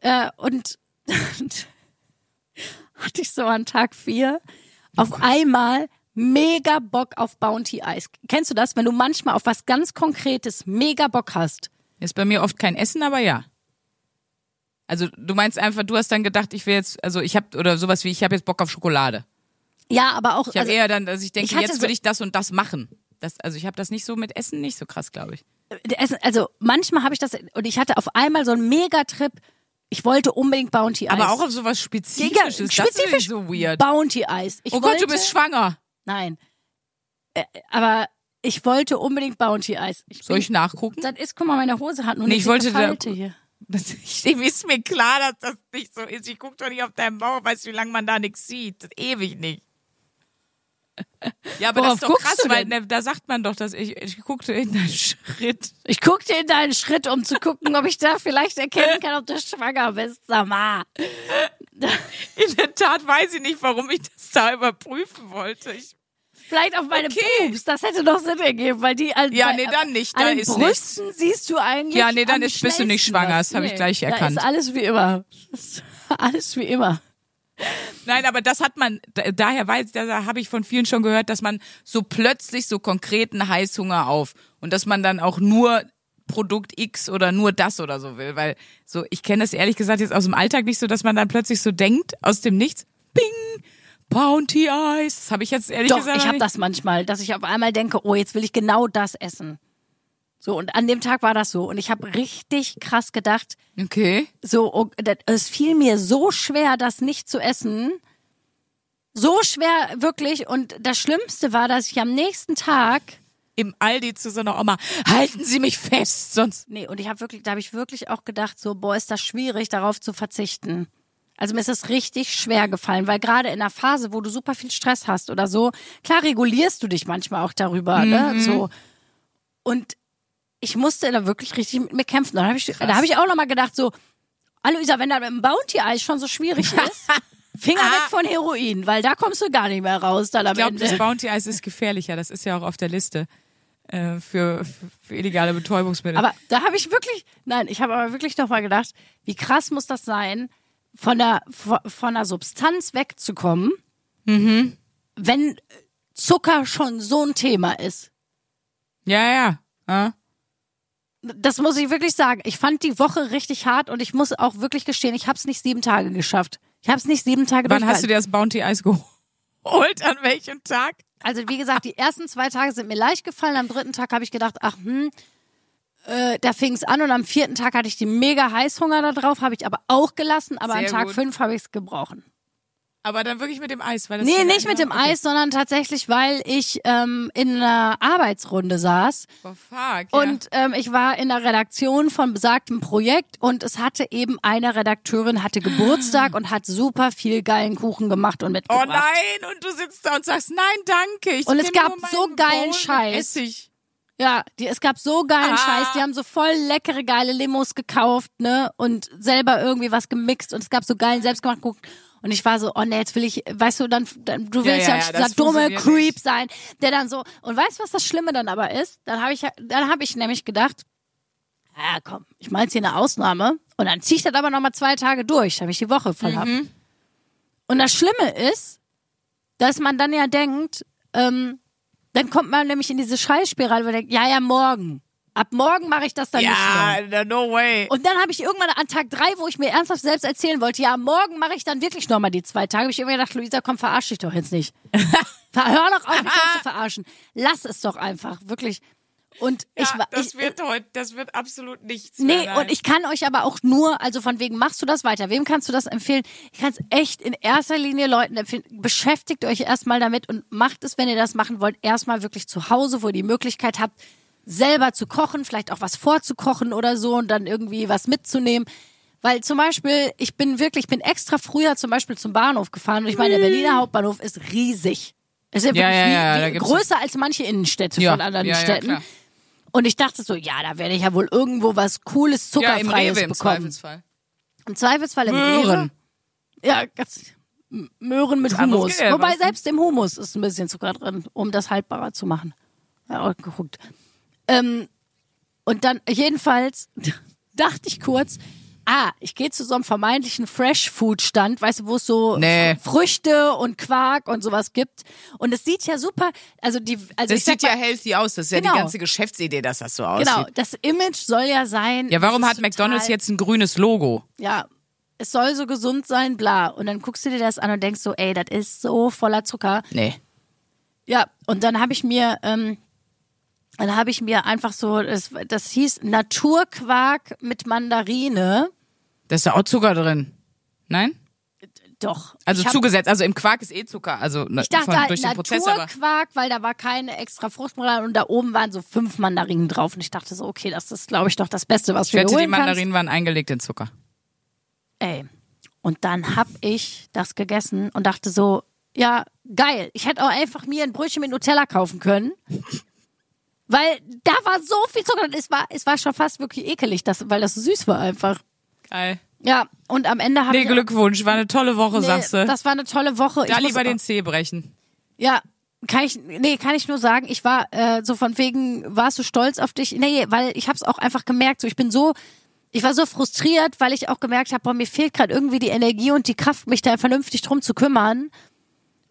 Äh, und hatte ich so an Tag vier auf einmal mega Bock auf Bounty Eis. Kennst du das, wenn du manchmal auf was ganz Konkretes mega Bock hast? Ist bei mir oft kein Essen, aber ja. Also du meinst einfach, du hast dann gedacht, ich will jetzt, also ich habe oder sowas wie, ich habe jetzt Bock auf Schokolade. Ja, aber auch. Ich habe also, eher dann, dass ich denke, ich jetzt so- will ich das und das machen. Das, also ich habe das nicht so mit Essen nicht so krass, glaube ich. Essen, also manchmal habe ich das und ich hatte auf einmal so einen Megatrip. Ich wollte unbedingt Bounty Eis. Aber auch auf sowas Spezifisches. das ist so weird. Bounty Eis. Ich oh Gott, wollte, du bist schwanger. Nein. Äh, aber ich wollte unbedingt Bounty Eis. Ich Soll bin- ich nachgucken? Das ist, guck mal, meine Hose hat nur Nee, eine ich wollte dicke da- Falte hier. Das, ich, ist mir klar, dass das nicht so ist. Ich guck doch nicht auf deinen Bauch, weißt du, wie lange man da nichts sieht. Das ewig nicht. Ja, aber Worauf das ist doch krass, weil ne, da sagt man doch, dass ich, ich guckte in deinen Schritt. Ich guckte in deinen Schritt, um zu gucken, ob ich da vielleicht erkennen kann, ob du schwanger bist. Sag mal. In der Tat weiß ich nicht, warum ich das da überprüfen wollte. Ich, Vielleicht auf meine Okay. Boobs. Das hätte noch Sinn ergeben, weil die an, Ja, bei, nee, dann nicht. An Da den ist Brüsten siehst du eigentlich. Ja, nee, dann ist- bist du nicht schwanger. Das hab ich gleich Da erkannt. ist alles wie immer. Alles wie immer. Nein, aber das hat man, da- daher weiß, da habe ich von vielen schon gehört, dass man so plötzlich so konkreten Heißhunger auf und dass man dann auch nur Produkt X oder nur das oder so will, weil so, ich kenne das ehrlich gesagt jetzt aus dem Alltag nicht so, dass man dann plötzlich so denkt, aus dem Nichts, bing, Bounty Eis, das habe ich jetzt ehrlich Doch, gesagt ich habe das manchmal, dass ich auf einmal denke, oh, jetzt will ich genau das essen. So, und an dem Tag war das so. Und ich habe richtig krass gedacht, Okay. so, oh, es fiel mir so schwer, das nicht zu essen. So schwer, wirklich. Und das Schlimmste war, dass ich am nächsten Tag, Im Aldi zu so einer Oma, halten Sie mich fest, sonst. nee, und ich habe wirklich, da habe ich wirklich auch gedacht, so, boah, ist das schwierig, darauf zu verzichten. Also mir ist es richtig schwer gefallen, weil gerade in einer Phase, wo du super viel Stress hast oder so, klar regulierst du dich manchmal auch darüber, ne? So. Und ich musste da wirklich richtig mit mir kämpfen. Da habe ich, da habe ich auch nochmal gedacht, so, Aloisa, wenn da mit dem Bounty-Eis schon so schwierig ist, Finger weg von Heroin, weil da kommst du gar nicht mehr raus dann Ich glaube, das Ende. Bounty Eis ist gefährlicher, das ist ja auch auf der Liste äh, für, für illegale Betäubungsmittel. Aber da habe ich wirklich, nein, ich habe aber wirklich nochmal gedacht, wie krass muss das sein, von der, von der Substanz wegzukommen, wenn Zucker schon so ein Thema ist. ja, ja. ja. Das muss ich wirklich sagen. Ich fand die Woche richtig hart und ich muss auch wirklich gestehen, ich habe es nicht sieben Tage geschafft. Ich habe es nicht sieben Tage Wann hast du dir das Bounty Eis geholt? An welchem Tag? Also wie gesagt, die ersten zwei Tage sind mir leicht gefallen. Am dritten Tag habe ich gedacht, ach hm, äh, da fing es an und am vierten Tag hatte ich die mega Heißhunger da drauf, habe ich aber auch gelassen. Aber Sehr an Tag gut. fünf habe ich es gebrochen. Aber dann wirklich mit dem Eis, weil das Nee, ja- nicht mit dem okay. Eis, sondern tatsächlich, weil ich ähm, in einer Arbeitsrunde saß Oh, fuck. und ähm, ich war in der Redaktion von besagtem Projekt und es hatte eben eine Redakteurin hatte Geburtstag und hat super viel geilen Kuchen gemacht und ja. mitgebracht. Oh nein, und du sitzt da und sagst, nein, danke. Ich Und es gab so geilen Scheiß. Essig. Ja, die, es gab so geilen Ah. Scheiß, die haben so voll leckere, geile Limos gekauft, ne, und selber irgendwie was gemixt und es gab so geilen selbstgemachten Kuchen. Und ich war so, oh nee, jetzt will ich, weißt du, dann, dann du willst ja, ja, ja, dieser dumme Creep nicht. sein, der dann so, und weißt du, was das Schlimme dann aber ist? Dann habe ich, dann habe ich nämlich gedacht, ja komm, ich meine jetzt hier eine Ausnahme und dann zieh ich das aber nochmal zwei Tage durch, damit ich die Woche voll hab. Mhm. Und das Schlimme ist, dass man dann ja denkt, ähm, dann kommt man nämlich in diese Scheißspirale, wo man denkt, ja, ja, morgen. Ab morgen mache ich das dann nicht mehr. Ja, no way. Und dann habe ich irgendwann an Tag drei, wo ich mir ernsthaft selbst erzählen wollte, ja, morgen mache ich dann wirklich nochmal die zwei Tage, habe ich immer gedacht, Luisa, komm, verarsch dich doch jetzt nicht. Hör doch auf, mich zu verarschen. Lass es doch einfach, wirklich. Und ich ja, war, das ich, wird heute, das wird absolut nichts. Nee, mehr, und ich kann euch aber auch nur, also von wegen, machst du das weiter? Wem kannst du das empfehlen? Ich kann es echt in erster Linie Leuten empfehlen. Beschäftigt euch erstmal damit und macht es, wenn ihr das machen wollt, erstmal wirklich zu Hause, wo ihr die Möglichkeit habt, selber zu kochen, vielleicht auch was vorzukochen oder so und dann irgendwie was mitzunehmen. Weil zum Beispiel, ich bin wirklich, ich bin extra früher zum Beispiel zum Bahnhof gefahren und ich meine, der Berliner Hauptbahnhof ist riesig. Es ist ja, Ja, wirklich ja, wie, ja, wie gibt's- größer als manche Innenstädte von anderen Städten. Und ich dachte so, ja, da werde ich ja wohl irgendwo was Cooles, im Zuckerfreies Rewe im bekommen. Zweifelsfall. Im Zweifelsfall im Möhren. Rewe. Ja, ganz Möhren mit Hummus. Wobei selbst im Hummus ist ein bisschen Zucker drin, um das haltbarer zu machen. Ja, geguckt. Ähm, und dann jedenfalls dachte ich kurz, ah, ich gehe zu so einem vermeintlichen Fresh-Food-Stand, weißt du, wo es so Nee. Früchte und Quark und sowas gibt. Und es sieht ja super, also die, also Das sieht ja mal, healthy aus. Das ist ja Genau. die ganze Geschäftsidee, dass das so aussieht. Genau, das Image soll ja sein. Ja, warum hat McDonalds jetzt ein grünes Logo? Ja, es soll so gesund sein, bla. Und dann guckst du dir das an und denkst so, ey, das ist so voller Zucker. Nee. Ja, und dann habe ich mir, ähm, dann habe ich mir einfach so, das, das hieß Naturquark mit Mandarine. Da ist da auch Zucker drin. Nein? Doch. Also hab- zugesetzt. Also im Quark ist eh Zucker. Also ne, Ich dachte von, halt durch den Prozess, Naturquark, weil da war keine extra Frucht dran und da oben waren so fünf Mandarinen drauf. Und ich dachte so, okay, das ist, glaube ich, doch das Beste, was ich wir wette, die holen kannst. Mandarinen waren eingelegt in Zucker. Ey. Und dann hab ich das gegessen und dachte so, ja, geil. Ich hätte auch einfach mir ein Brötchen mit Nutella kaufen können. Weil da war so viel Zucker und es war, es war schon fast wirklich ekelig, das, weil das so süß war einfach. Geil. Ja, und am Ende habe Nee, ich. Glückwunsch. War eine tolle Woche, Nee, sagst du. Das war eine tolle Woche. da ich lieber den Zeh brechen. Ja, kann ich, nee, kann ich nur sagen, ich war äh, so von wegen, warst du stolz auf dich? Nee, weil ich habe es auch einfach gemerkt, so ich bin so, ich war so frustriert, weil ich auch gemerkt habe, boah, mir fehlt gerade irgendwie die Energie und die Kraft, mich da vernünftig drum zu kümmern.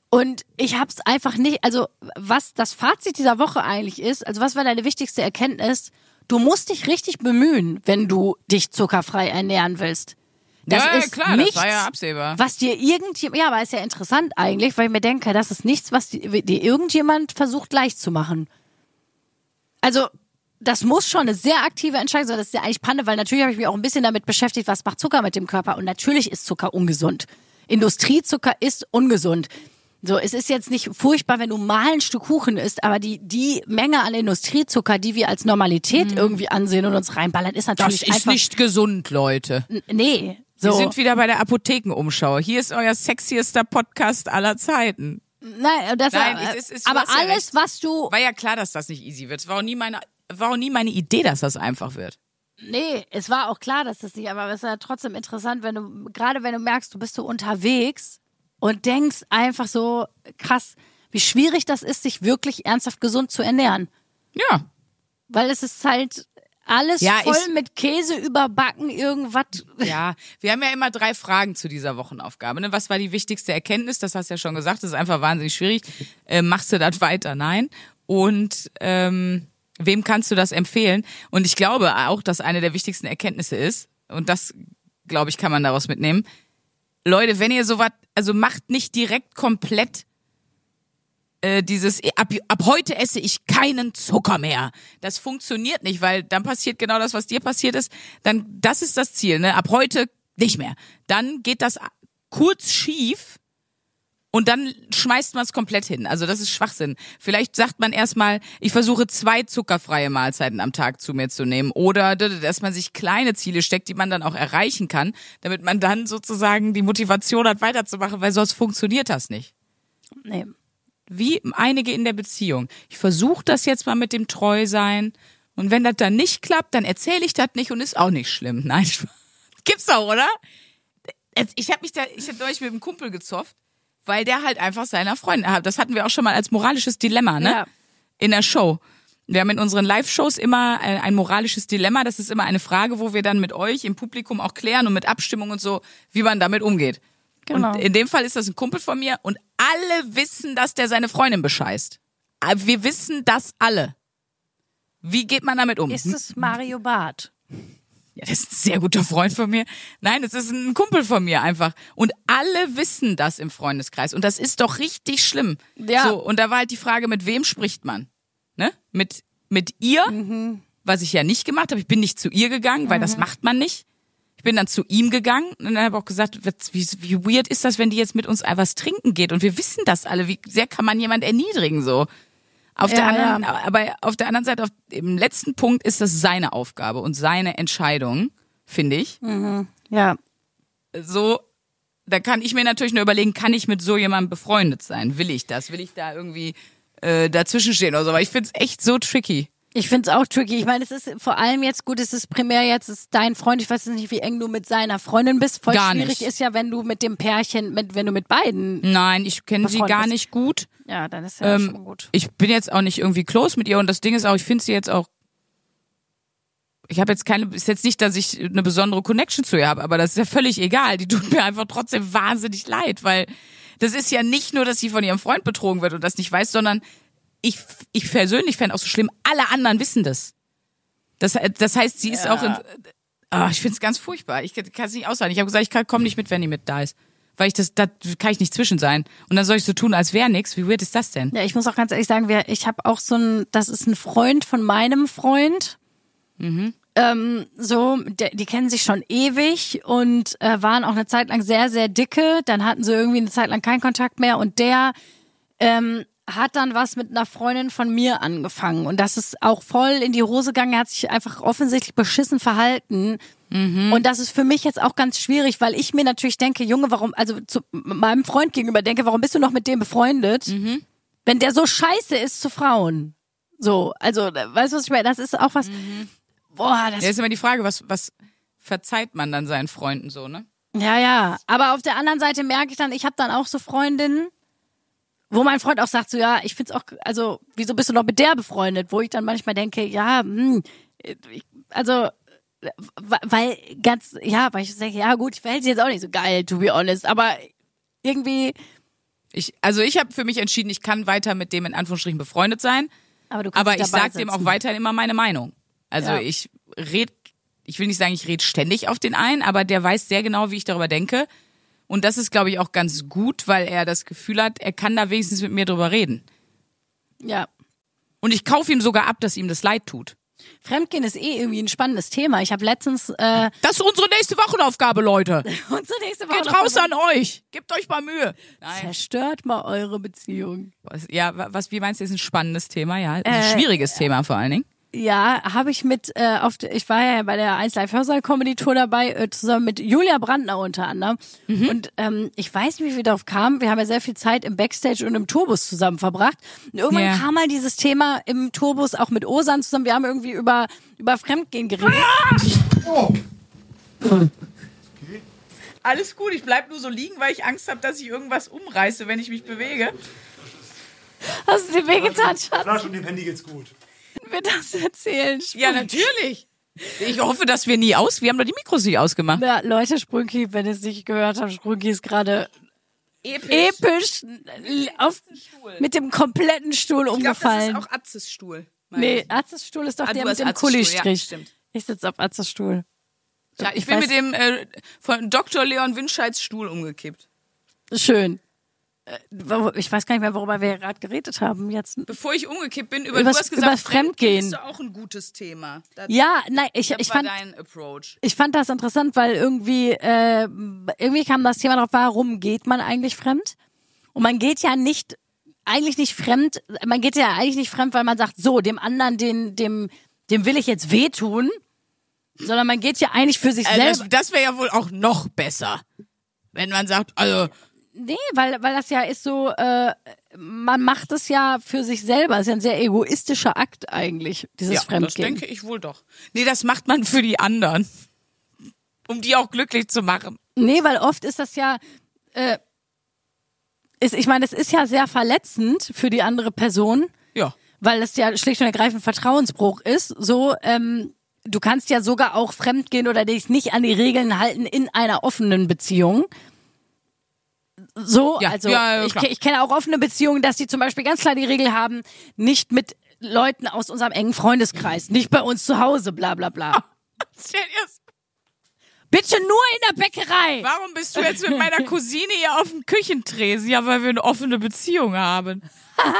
Und ich habe es einfach nicht, also was das Fazit dieser Woche eigentlich ist, also was war deine wichtigste Erkenntnis? Du musst dich richtig bemühen, wenn du dich zuckerfrei ernähren willst. Das ja, ist klar, nichts, das war ja absehbar. was dir irgendjemand, ja, aber ist ja interessant eigentlich, weil ich mir denke, das ist nichts, was dir, dir irgendjemand versucht leicht zu machen. Also, das muss schon eine sehr aktive Entscheidung sein. Das ist ja eigentlich Panne, weil natürlich habe ich mich auch ein bisschen damit beschäftigt, was macht Zucker mit dem Körper. Und natürlich ist Zucker ungesund. Industriezucker ist ungesund. So, es ist jetzt nicht furchtbar, wenn du mal ein Stück Kuchen isst, aber die, die Menge an Industriezucker, die wir als Normalität irgendwie ansehen und uns reinballern, ist Mhm. Das natürlich ist einfach. nicht gesund, Leute. Nee. So. Wir sind wieder bei der Apothekenumschau. Hier ist euer sexiester Podcast aller Zeiten. Nein, das Nein, es ist- du aber ja alles, recht. was du. War ja klar, dass das nicht easy wird. Es war auch nie meine, war auch nie meine Idee, dass das einfach wird. Nee, es war auch klar, dass das nicht, aber es ist ja trotzdem interessant, wenn du, gerade wenn du merkst, du bist so unterwegs und denkst einfach so, krass, wie schwierig das ist, sich wirklich ernsthaft gesund zu ernähren. Ja. Weil es ist halt alles Ja, voll ich- mit Käse überbacken, irgendwas. Ja, wir haben ja immer drei Fragen zu dieser Wochenaufgabe. Ne? Was war die wichtigste Erkenntnis? Das hast du ja schon gesagt. Das ist einfach wahnsinnig schwierig. Äh, machst du das weiter? Nein. Und ähm, wem kannst du das empfehlen? Und ich glaube auch, dass eine der wichtigsten Erkenntnisse ist, und das, glaube ich, kann man daraus mitnehmen. Leute, wenn ihr sowas, also macht nicht direkt komplett äh, dieses ab, ab heute esse ich keinen Zucker mehr. Das funktioniert nicht, weil dann passiert genau das, was dir passiert ist. Dann das ist das Ziel, ne? Ab heute nicht mehr. Dann geht das kurz schief und dann schmeißt man es komplett hin. Also das ist Schwachsinn. Vielleicht sagt man erstmal, ich versuche zwei zuckerfreie Mahlzeiten am Tag zu mir zu nehmen oder dass man sich kleine Ziele steckt, die man dann auch erreichen kann, damit man dann sozusagen die Motivation hat weiterzumachen, weil sonst funktioniert das nicht. Nee. wie einige in der Beziehung. Ich versuche das jetzt mal mit dem Treusein. Und wenn das dann nicht klappt, dann erzähle ich das nicht und ist auch nicht schlimm. Nein, gibt's doch, oder? Ich habe mich da, ich habe neulich mit einem Kumpel gezofft, weil der halt einfach seiner Freundin hat. Das hatten wir auch schon mal als moralisches Dilemma, ne? Ja. In der Show. Wir haben in unseren Live-Shows immer ein, ein moralisches Dilemma. Das ist immer eine Frage, wo wir dann mit euch im Publikum auch klären und mit Abstimmung und so, wie man damit umgeht. Genau. Und in dem Fall ist das ein Kumpel von mir und alle wissen, dass der seine Freundin bescheißt. Aber Wir wissen das alle. Wie geht man damit um? Ist es Mario Barth? Ja, das ist ein sehr guter Freund von mir. Nein, das ist ein Kumpel von mir einfach. Und alle wissen das im Freundeskreis. Und das ist doch richtig schlimm. Ja. So, und da war halt die Frage, mit wem spricht man? Ne? Mit, mit ihr, was ich ja nicht gemacht habe. Ich bin nicht zu ihr gegangen, weil das macht man nicht. Ich bin dann zu ihm gegangen und dann habe ich auch gesagt, wie, wie weird ist das, wenn die jetzt mit uns was trinken geht? Und wir wissen das alle. Wie sehr kann man jemand erniedrigen so? Auf der Ja, anderen, ja. aber auf der anderen Seite, auf, im letzten Punkt ist das seine Aufgabe und seine Entscheidung, finde ich. Ja. So, da kann ich mir natürlich nur überlegen, kann ich mit so jemandem befreundet sein? Will ich das? Will ich da irgendwie äh, dazwischen stehen oder so? Aber ich finde es echt so tricky. Ich finde es auch tricky. Ich meine, es ist vor allem jetzt gut, es ist primär jetzt ist dein Freund. Ich weiß jetzt nicht, wie eng du mit seiner Freundin bist. Voll Gar schwierig nicht. ist ja, wenn du mit dem Pärchen, mit, wenn du mit beiden. Nein, ich kenne sie gar bist. nicht gut. Ja, dann ist ja Ähm, schon gut. ich bin jetzt auch nicht irgendwie close mit ihr und das Ding ist auch, ich finde sie jetzt auch. Ich habe jetzt keine, ist jetzt nicht, dass ich eine besondere Connection zu ihr habe, aber das ist ja völlig egal. Die tut mir einfach trotzdem wahnsinnig leid, weil das ist ja nicht nur, dass sie von ihrem Freund betrogen wird und das nicht weiß, sondern ich, ich persönlich fände auch so schlimm, alle anderen wissen das. Das, das heißt, sie ist Ja. auch in, Ah, ich finde es ganz furchtbar. Ich kann es nicht aushalten. Ich habe gesagt, ich komme nicht mit, wenn die mit da ist. Weil ich das, da kann ich nicht zwischen sein. Und dann soll ich so tun, als wäre nix. Wie weird ist das denn? Ja, ich muss auch ganz ehrlich sagen, ich habe auch so ein, das ist ein Freund von meinem Freund. Ähm, so, der, die kennen sich schon ewig und äh, waren auch eine Zeit lang sehr, sehr dicke. Dann hatten sie irgendwie eine Zeit lang keinen Kontakt mehr und der ähm, hat dann was mit einer Freundin von mir angefangen und das ist auch voll in die Hose gegangen. Er hat sich einfach offensichtlich beschissen verhalten. Und das ist für mich jetzt auch ganz schwierig, weil ich mir natürlich denke, Junge, warum, also zu meinem Freund gegenüber denke, warum bist du noch mit dem befreundet, wenn der so scheiße ist zu Frauen? So, also, weißt du, was ich meine? Das ist auch was, boah, das Ja, ist immer die Frage, was, was verzeiht man dann seinen Freunden so, ne? Ja, ja. Aber auf der anderen Seite merke ich dann, ich habe dann auch so Freundinnen, wo mein Freund auch sagt, so ja, ich find's auch, also wieso bist du noch mit der befreundet? Wo ich dann manchmal denke, ja, hm, ich, also weil ganz, ja, weil ich denke, ja gut, ich verhält sie jetzt auch nicht so geil, to be honest, aber irgendwie, Ich, also ich habe für mich entschieden, ich kann weiter mit dem in Anführungsstrichen befreundet sein, aber du aber ich dabei sag dem auch weiterhin immer meine Meinung. Also Ja. ich red, ich will nicht sagen, ich red ständig auf den ein, aber der weiß sehr genau, wie ich darüber denke. Und das ist, glaube ich, auch ganz gut, weil er das Gefühl hat, er kann da wenigstens mit mir drüber reden. Ja. Und ich kaufe ihm sogar ab, dass ihm das leid tut. Fremdgehen ist eh irgendwie ein spannendes Thema. Ich habe letztens äh, Das ist unsere nächste Wochenaufgabe, Leute. unsere nächste Woche Geht raus an euch. Gebt euch mal Mühe. Nein. Zerstört mal eure Beziehung. Was- Ja, wa- was, wie meinst du, ist ein spannendes Thema, ja? Ein Äh, schwieriges Thema vor allen Dingen. Ja, habe ich mit äh, auf ich war ja bei der 1 Live Hörsaal Comedy Tour dabei äh, zusammen mit Julia Brandner unter anderem Mhm. und ähm, ich weiß nicht, wie wir darauf kamen. Wir haben ja sehr viel Zeit im Backstage und im Tourbus zusammen verbracht. Und irgendwann Ja. kam mal dieses Thema im Tourbus auch mit Osan zusammen. Wir haben irgendwie über über Fremdgehen geredet. Alles gut, ich bleib nur so liegen, weil ich Angst habe, dass ich irgendwas umreiße, wenn ich mich bewege. Hast du dir wehgetan, Schatz? Flasche und dem Handy geht's gut. Wenn wir das erzählen? Ja, natürlich. Ich hoffe, dass wir nie aus. Wir haben doch die Mikros nicht ausgemacht. Ja, Leute, Sprünki, wenn ihr es nicht gehört habt, Sprünki ist gerade Episch. episch auf, mit dem kompletten Stuhl umgefallen. Atzes Stuhl. Nee, ich. Atzes Stuhl ist doch Ah, der mit dem Stuhl, ja, ich sitze auf Atzes Stuhl. Ja, ich, ich bin mit dem äh, von Dr. Leon Winscheids Stuhl umgekippt. Schön. Äh, Ich weiß gar nicht mehr, worüber wir gerade geredet haben jetzt. Bevor ich umgekippt bin, über Übers- du hast gesagt, übers Fremdgehen. ist auch ein gutes Thema. Das, Ja, nein, ich, ich fand, ich fand das interessant, weil irgendwie, äh, irgendwie kam das Thema drauf, warum geht man eigentlich fremd? Und man geht ja nicht, eigentlich nicht fremd, man geht ja eigentlich nicht fremd, weil man sagt, so, dem anderen, den, dem, dem will ich jetzt wehtun, sondern man geht ja eigentlich für sich Also selber. das das wäre ja wohl auch noch besser. Wenn man sagt, also, Nee, weil, weil das ja ist so, äh, man macht es ja für sich selber. ist ja ein sehr egoistischer Akt eigentlich, dieses Ja, das Fremdgehen. denke ich wohl doch. Nee, das macht man für die anderen. Um die auch glücklich zu machen. Nee, weil oft ist das ja, äh, ist, ich meine, es ist ja sehr verletzend für die andere Person, Ja. weil es ja schlicht und ergreifend Vertrauensbruch ist. So, ähm, du kannst ja sogar auch fremdgehen oder dich nicht an die Regeln halten in einer offenen Beziehung. So, Ja, also ja, ich, ich kenne auch offene Beziehungen, dass die zum Beispiel ganz klar die Regel haben, nicht mit Leuten aus unserem engen Freundeskreis, nicht bei uns zu Hause, bla bla bla. Stell dir das- Bitte nur in der Bäckerei. Warum bist du jetzt mit meiner Cousine hier auf dem Küchentresen? Ja, weil wir eine offene Beziehung haben.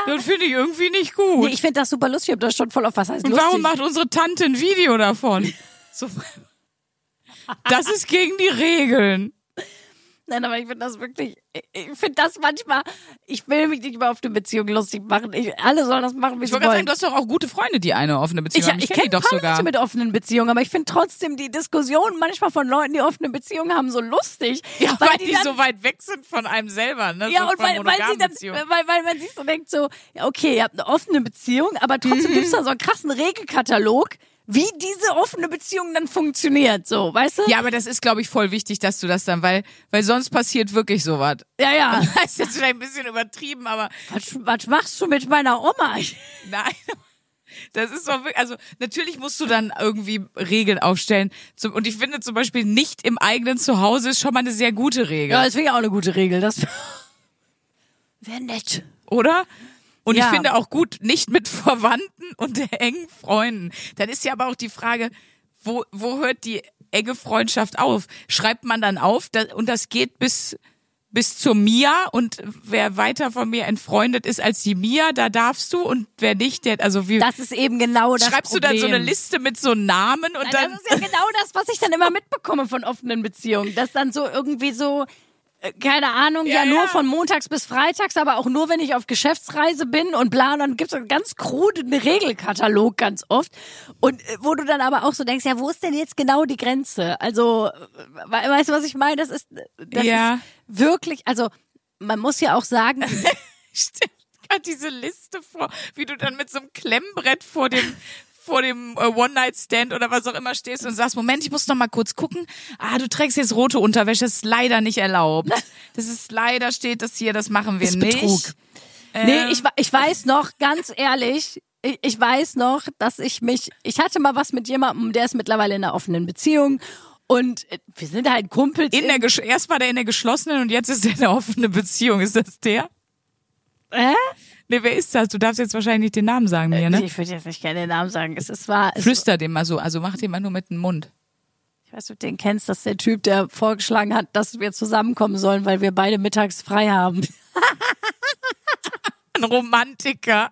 Das finde ich irgendwie nicht gut. Nee, ich finde das super lustig, ich hab das schon voll auf was heißt Und lustig. warum macht unsere Tante ein Video davon? So, das ist gegen die Regeln. Nein, aber ich finde das wirklich, ich- ich finde das manchmal, ich will mich nicht mehr auf eine Beziehung lustig machen. Ich, alle sollen das machen, wie Ich sie wollen. sagen, du hast doch auch gute Freunde, die eine offene Beziehung ich haben. ich kenn kenne die doch sogar. Leute mit offenen Beziehungen, aber ich finde trotzdem die Diskussion manchmal von Leuten, die offene Beziehungen haben, so lustig. Ja, weil, die, dann, so weit weg sind von einem selber, ne? ja, so und weil, weil, sie dann, weil, weil man sich so denkt, so, okay, ihr habt eine offene Beziehung, aber trotzdem gibt's da so einen krassen Regelkatalog, wie diese offene Beziehung dann funktioniert, so, weißt du? Ja, aber das ist, glaube ich, voll wichtig, dass du das dann, weil, weil sonst passiert wirklich sowas. ja. ja. Das ist jetzt vielleicht ein bisschen übertrieben, aber Was, was machst du mit meiner Oma? nein. Das ist doch wirklich, also natürlich musst du dann irgendwie Regeln aufstellen. Zum- Und ich finde zum Beispiel nicht im eigenen Zuhause ist schon mal eine sehr gute Regel, Ja, das ich auch eine gute Regel. Das wäre nett. oder? Und Ja. ich finde auch gut, nicht mit Verwandten und engen Freunden. Dann ist ja aber auch die Frage, wo, wo hört die enge Freundschaft auf? Schreibt man dann auf und das geht bis, bis zur Mia und wer weiter von mir entfreundet ist als die Mia, da darfst du und wer nicht, der, also wie, Das ist eben genau das schreibst Problem. du dann so eine Liste mit so Namen und Nein, dann, das ist ja genau das, was ich dann immer mitbekomme von offenen Beziehungen. Das dann so irgendwie so, keine Ahnung, ja, Ja, nur ja. von montags bis freitags, aber auch nur, wenn ich auf Geschäftsreise bin und bla, und dann gibt's so einen ganz kruden Regelkatalog ganz oft. Und äh, wo du dann aber auch so denkst, ja, wo ist denn jetzt genau die Grenze? Also, äh, we weißt du, was ich meine? Das ist, das Ja. ist wirklich, also, man muss ja auch sagen, stell dir grad diese Liste vor, wie du dann mit so einem Klemmbrett vor dem vor dem äh, One-Night-Stand oder was auch immer stehst und sagst, Moment, ich muss noch mal kurz gucken. Ah, du trägst jetzt rote Unterwäsche, das ist leider nicht erlaubt. Das ist leider steht das hier, das machen wir ist nicht. Betrug. Ähm, Nee, ich, ich weiß noch, ganz ehrlich, ich, ich weiß noch, dass ich mich, ich hatte mal was mit jemandem, der ist mittlerweile in einer offenen Beziehung und äh, wir sind halt Kumpels. in der erst war der in der geschlossenen und jetzt ist er in der offenen Beziehung. Ist das der? Hä? Nee, wer ist das? Du darfst jetzt wahrscheinlich nicht den Namen sagen mir, ne? Ich würde jetzt nicht gerne den Namen sagen. Es, es war, es, Flüster dem mal so, also mach den mal nur mit dem Mund. ich weiß, du den kennst, das ist der Typ, der vorgeschlagen hat, dass wir zusammenkommen sollen, weil wir beide mittags frei haben. Ein Romantiker.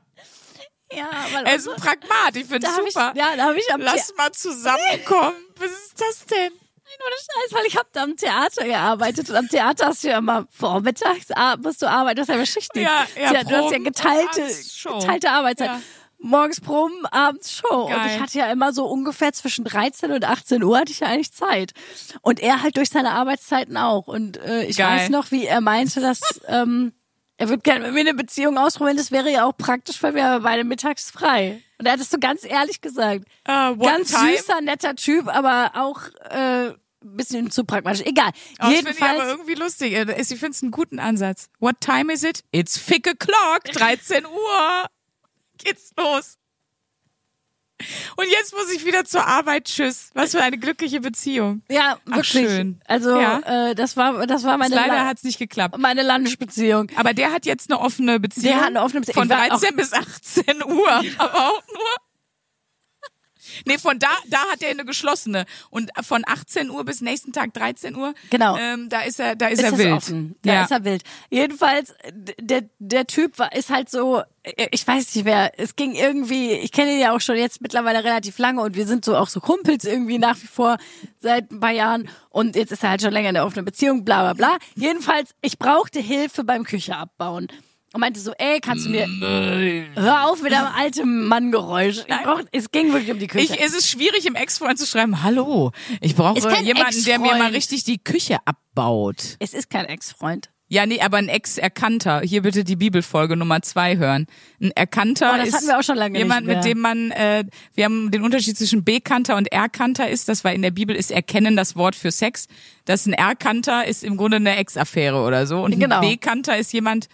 Ja, weil Er ist ein Pragmat, ich finde hab ich, super. ja, da habe ich am Lass mal zusammenkommen. Was ist das denn? Ohne Scheiß, weil ich habe da am Theater gearbeitet und am Theater hast du ja immer vormittags musst du arbeiten, das ist ja immer Schichtdienst. Ja, ja, du hast ja und geteilte, geteilte Arbeitszeit. Ja. Morgens Proben, abends Show. Und Geil. ich hatte ja immer so ungefähr zwischen 13 und 18 Uhr hatte ich ja eigentlich Zeit. Und er halt durch seine Arbeitszeiten auch. Und äh, ich Geil. weiß noch, wie er meinte, dass ähm, er würde gerne mit mir eine Beziehung ausprobieren. Das wäre ja auch praktisch, weil wir beide mittags frei. Und er hat es so ganz ehrlich gesagt. Uh, Ganz time. süßer, netter Typ, aber auch äh, ein bisschen zu pragmatisch. Egal. Oh, das finde ich aber Jedenfalls. irgendwie lustig. Äh, Ich finde es einen guten Ansatz. What time is it? It's fick o'clock. 13 Uhr. Geht's los. Und jetzt muss ich wieder zur Arbeit. Tschüss. Was für eine glückliche Beziehung. Ja, Ach, wirklich. schön. Also Ja. äh, das war das war meine Leider La- hat's nicht geklappt. meine Landesbeziehung. Aber der hat jetzt eine offene Beziehung. Der hat eine offene Beziehung. Von Ich war auch- 13 bis 18 Uhr. Aber auch nur. Nee, von da, da hat er eine geschlossene. Und von 18 Uhr bis nächsten Tag 13 Uhr. Genau. Ähm, da ist er, da ist, ist er wild. offen. Da ja. ist er wild. Jedenfalls, der, der Typ war, ist halt so, ich weiß nicht wer, es ging irgendwie, ich kenne ihn ja auch schon jetzt mittlerweile relativ lange und wir sind so auch so Kumpels irgendwie nach wie vor seit ein paar Jahren und jetzt ist er halt schon länger in der offenen Beziehung, bla bla bla. Jedenfalls, ich brauchte Hilfe beim Küche abbauen. Und meinte so, ey, kannst du mir, hör auf mit deinem alten Manngeräusch. Es ging wirklich um die Küche. Ich, es ist schwierig, im Ex-Freund zu schreiben, hallo, ich brauche jemanden, der mir mal richtig die Küche abbaut. es ist kein Ex-Freund. Ja, nee, aber ein Ex-Erkannter. Hier bitte die Bibelfolge Nummer zwei hören. Ein Erkannter Oh, das ist hatten wir auch schon lange nicht jemand, mit dem man, äh, wir haben den Unterschied zwischen Bekannter und Erkannter ist, das war in der Bibel ist Erkennen das Wort für Sex. Das ein Erkannter ist im Grunde eine Ex-Affäre oder so. Und Genau. ein Bekannter ist jemand,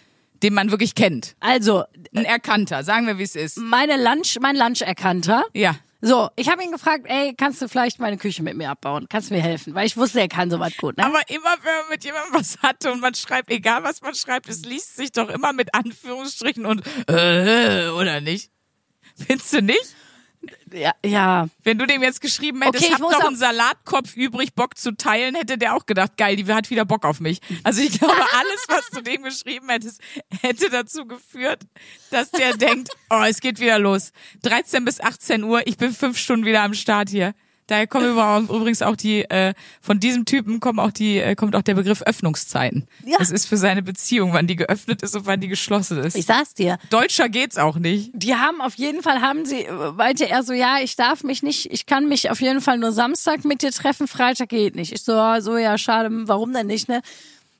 den man wirklich kennt. Also, Ein Erkannter, sagen wir, wie es ist. meine Lunch, mein Lunch-Erkannter. Ja. So, ich habe ihn gefragt, ey, kannst du vielleicht meine Küche mit mir abbauen? Kannst du mir helfen? Weil ich wusste, er kann sowas gut, ne? Aber immer, wenn man mit jemandem was hatte und man schreibt, egal was man schreibt, es liest sich doch immer mit Anführungsstrichen und äh, oder nicht? Findest du nicht? Ja, ja. Wenn du dem jetzt geschrieben hättest, Okay, ich hab noch einen Salatkopf übrig, Bock zu teilen, hätte der auch gedacht, geil, die hat wieder Bock auf mich. Also ich glaube, alles, was du dem geschrieben hättest, hätte dazu geführt, dass der denkt, oh, es geht wieder los. 13 bis 18 Uhr, ich bin fünf Stunden wieder am Start hier. Daher kommen überhaupt- übrigens auch die, äh, von diesem Typen kommen auch die, äh, kommt auch der Begriff Öffnungszeiten. Ja. Das ist für seine Beziehung, wann die geöffnet ist und wann die geschlossen ist. Ich sag's dir. Deutscher geht's auch nicht. Die haben auf jeden Fall, haben sie, meinte er so, ja, ich darf mich nicht, ich kann mich auf jeden Fall nur Samstag mit dir treffen, Freitag geht nicht. Ich so, ah, so, ja, schade, warum denn nicht, ne?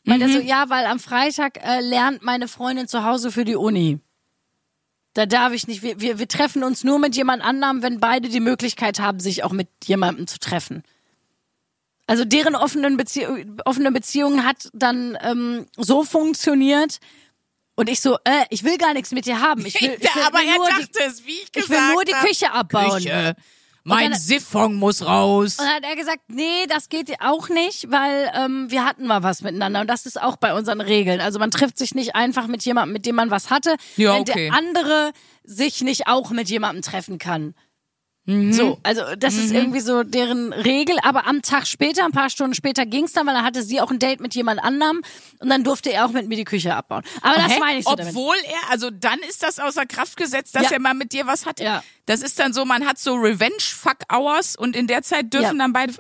Meinte er so, ja, weil am Freitag äh, lernt meine Freundin zu Hause für die Uni. Da darf ich nicht, wir, wir, wir treffen uns nur mit jemand anderem, wenn beide die Möglichkeit haben, sich auch mit jemandem zu treffen. Also deren offenen Bezie offene Beziehung hat dann ähm, so funktioniert und ich so, äh, ich will gar nichts mit dir haben. Ich will, ich will aber er nur die, dachte es, wie ich gesagt ich will nur die hab. Küche abbauen. Küche. Mein dann- Siphon muss raus. Und dann hat er gesagt, nee, das geht auch nicht, weil ähm, wir hatten mal was miteinander und das ist auch bei unseren Regeln. Also man trifft sich nicht einfach mit jemandem, mit dem man was hatte, Ja, wenn okay. der andere sich nicht auch mit jemandem treffen kann. Mhm. So, also das ist irgendwie so deren Regel. Aber am Tag später, ein paar Stunden später ging's dann, weil dann hatte sie auch ein Date mit jemand anderem und dann durfte er auch mit mir die Küche abbauen. Aber das Hä? meine ich so damit. Obwohl er, also dann ist das außer Kraft gesetzt, dass Ja. er mal mit dir was hatte. Ja. Das ist dann so, man hat so Revenge-Fuck-Hours und in der Zeit dürfen Ja. dann beide.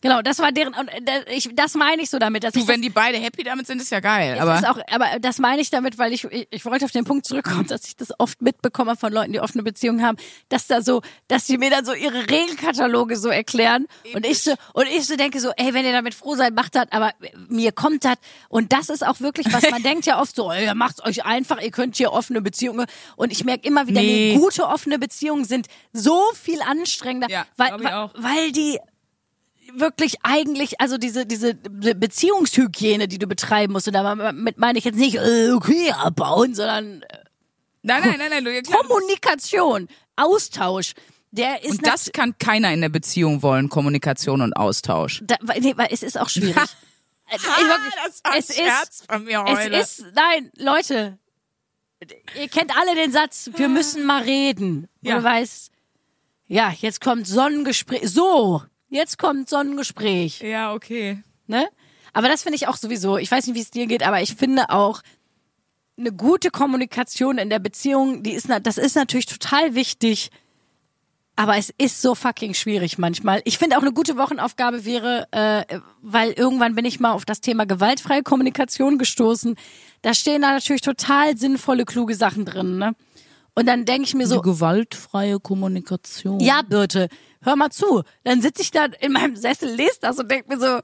Genau, das war deren, und äh, ich, das meine ich so damit. Dass ich Du, wenn die beide happy damit sind, ist ja geil. Aber ist auch, aber das meine ich damit, weil ich, ich, ich wollte auf den Punkt zurückkommen, dass ich das oft mitbekomme von Leuten, die offene Beziehungen haben, dass da so, dass die mir dann so ihre Regelkataloge so erklären und ich so, und ich so denke so, ey, wenn ihr damit froh seid, macht das, aber mir kommt das und das ist auch wirklich, was man denkt ja oft so, ey, macht's euch einfach, ihr könnt hier offene Beziehungen und ich merke immer wieder, Nee. gute offene Beziehungen sind so viel anstrengender, Ja, weil, weil die wirklich eigentlich, also diese, diese Beziehungshygiene, die du betreiben musst, und damit meine ich jetzt nicht, äh, okay, abbauen, sondern äh, nein, nein, nein, nein, du, ja, klar, Kommunikation, Austausch, der ist Und das kann keiner in der Beziehung wollen, Kommunikation und Austausch. da, weil- nee, weil es ist auch schwierig. Äh, wirklich, Ah, das war ein es Scherz ist, von mir es heute. ist, nein, Leute, ihr kennt alle den Satz, wir müssen mal reden. Ja. Ja. Du weißt, ja, jetzt kommt Sonnengespräch, so, jetzt kommt Sonnengespräch. Ja, okay. ne? Aber das finde ich auch sowieso. Ich weiß nicht, wie es dir geht, aber ich finde auch eine gute Kommunikation in der Beziehung, die ist, das ist natürlich total wichtig. Aber es ist so fucking schwierig manchmal. Ich finde auch eine gute Wochenaufgabe wäre, äh, weil irgendwann bin ich mal auf das Thema gewaltfreie Kommunikation gestoßen. Da stehen da natürlich total sinnvolle, kluge Sachen drin, ne? Und dann denke ich mir so, gewaltfreie Kommunikation. ja, Birte, hör mal zu. Dann sitze ich da in meinem Sessel, lese das und denke mir so,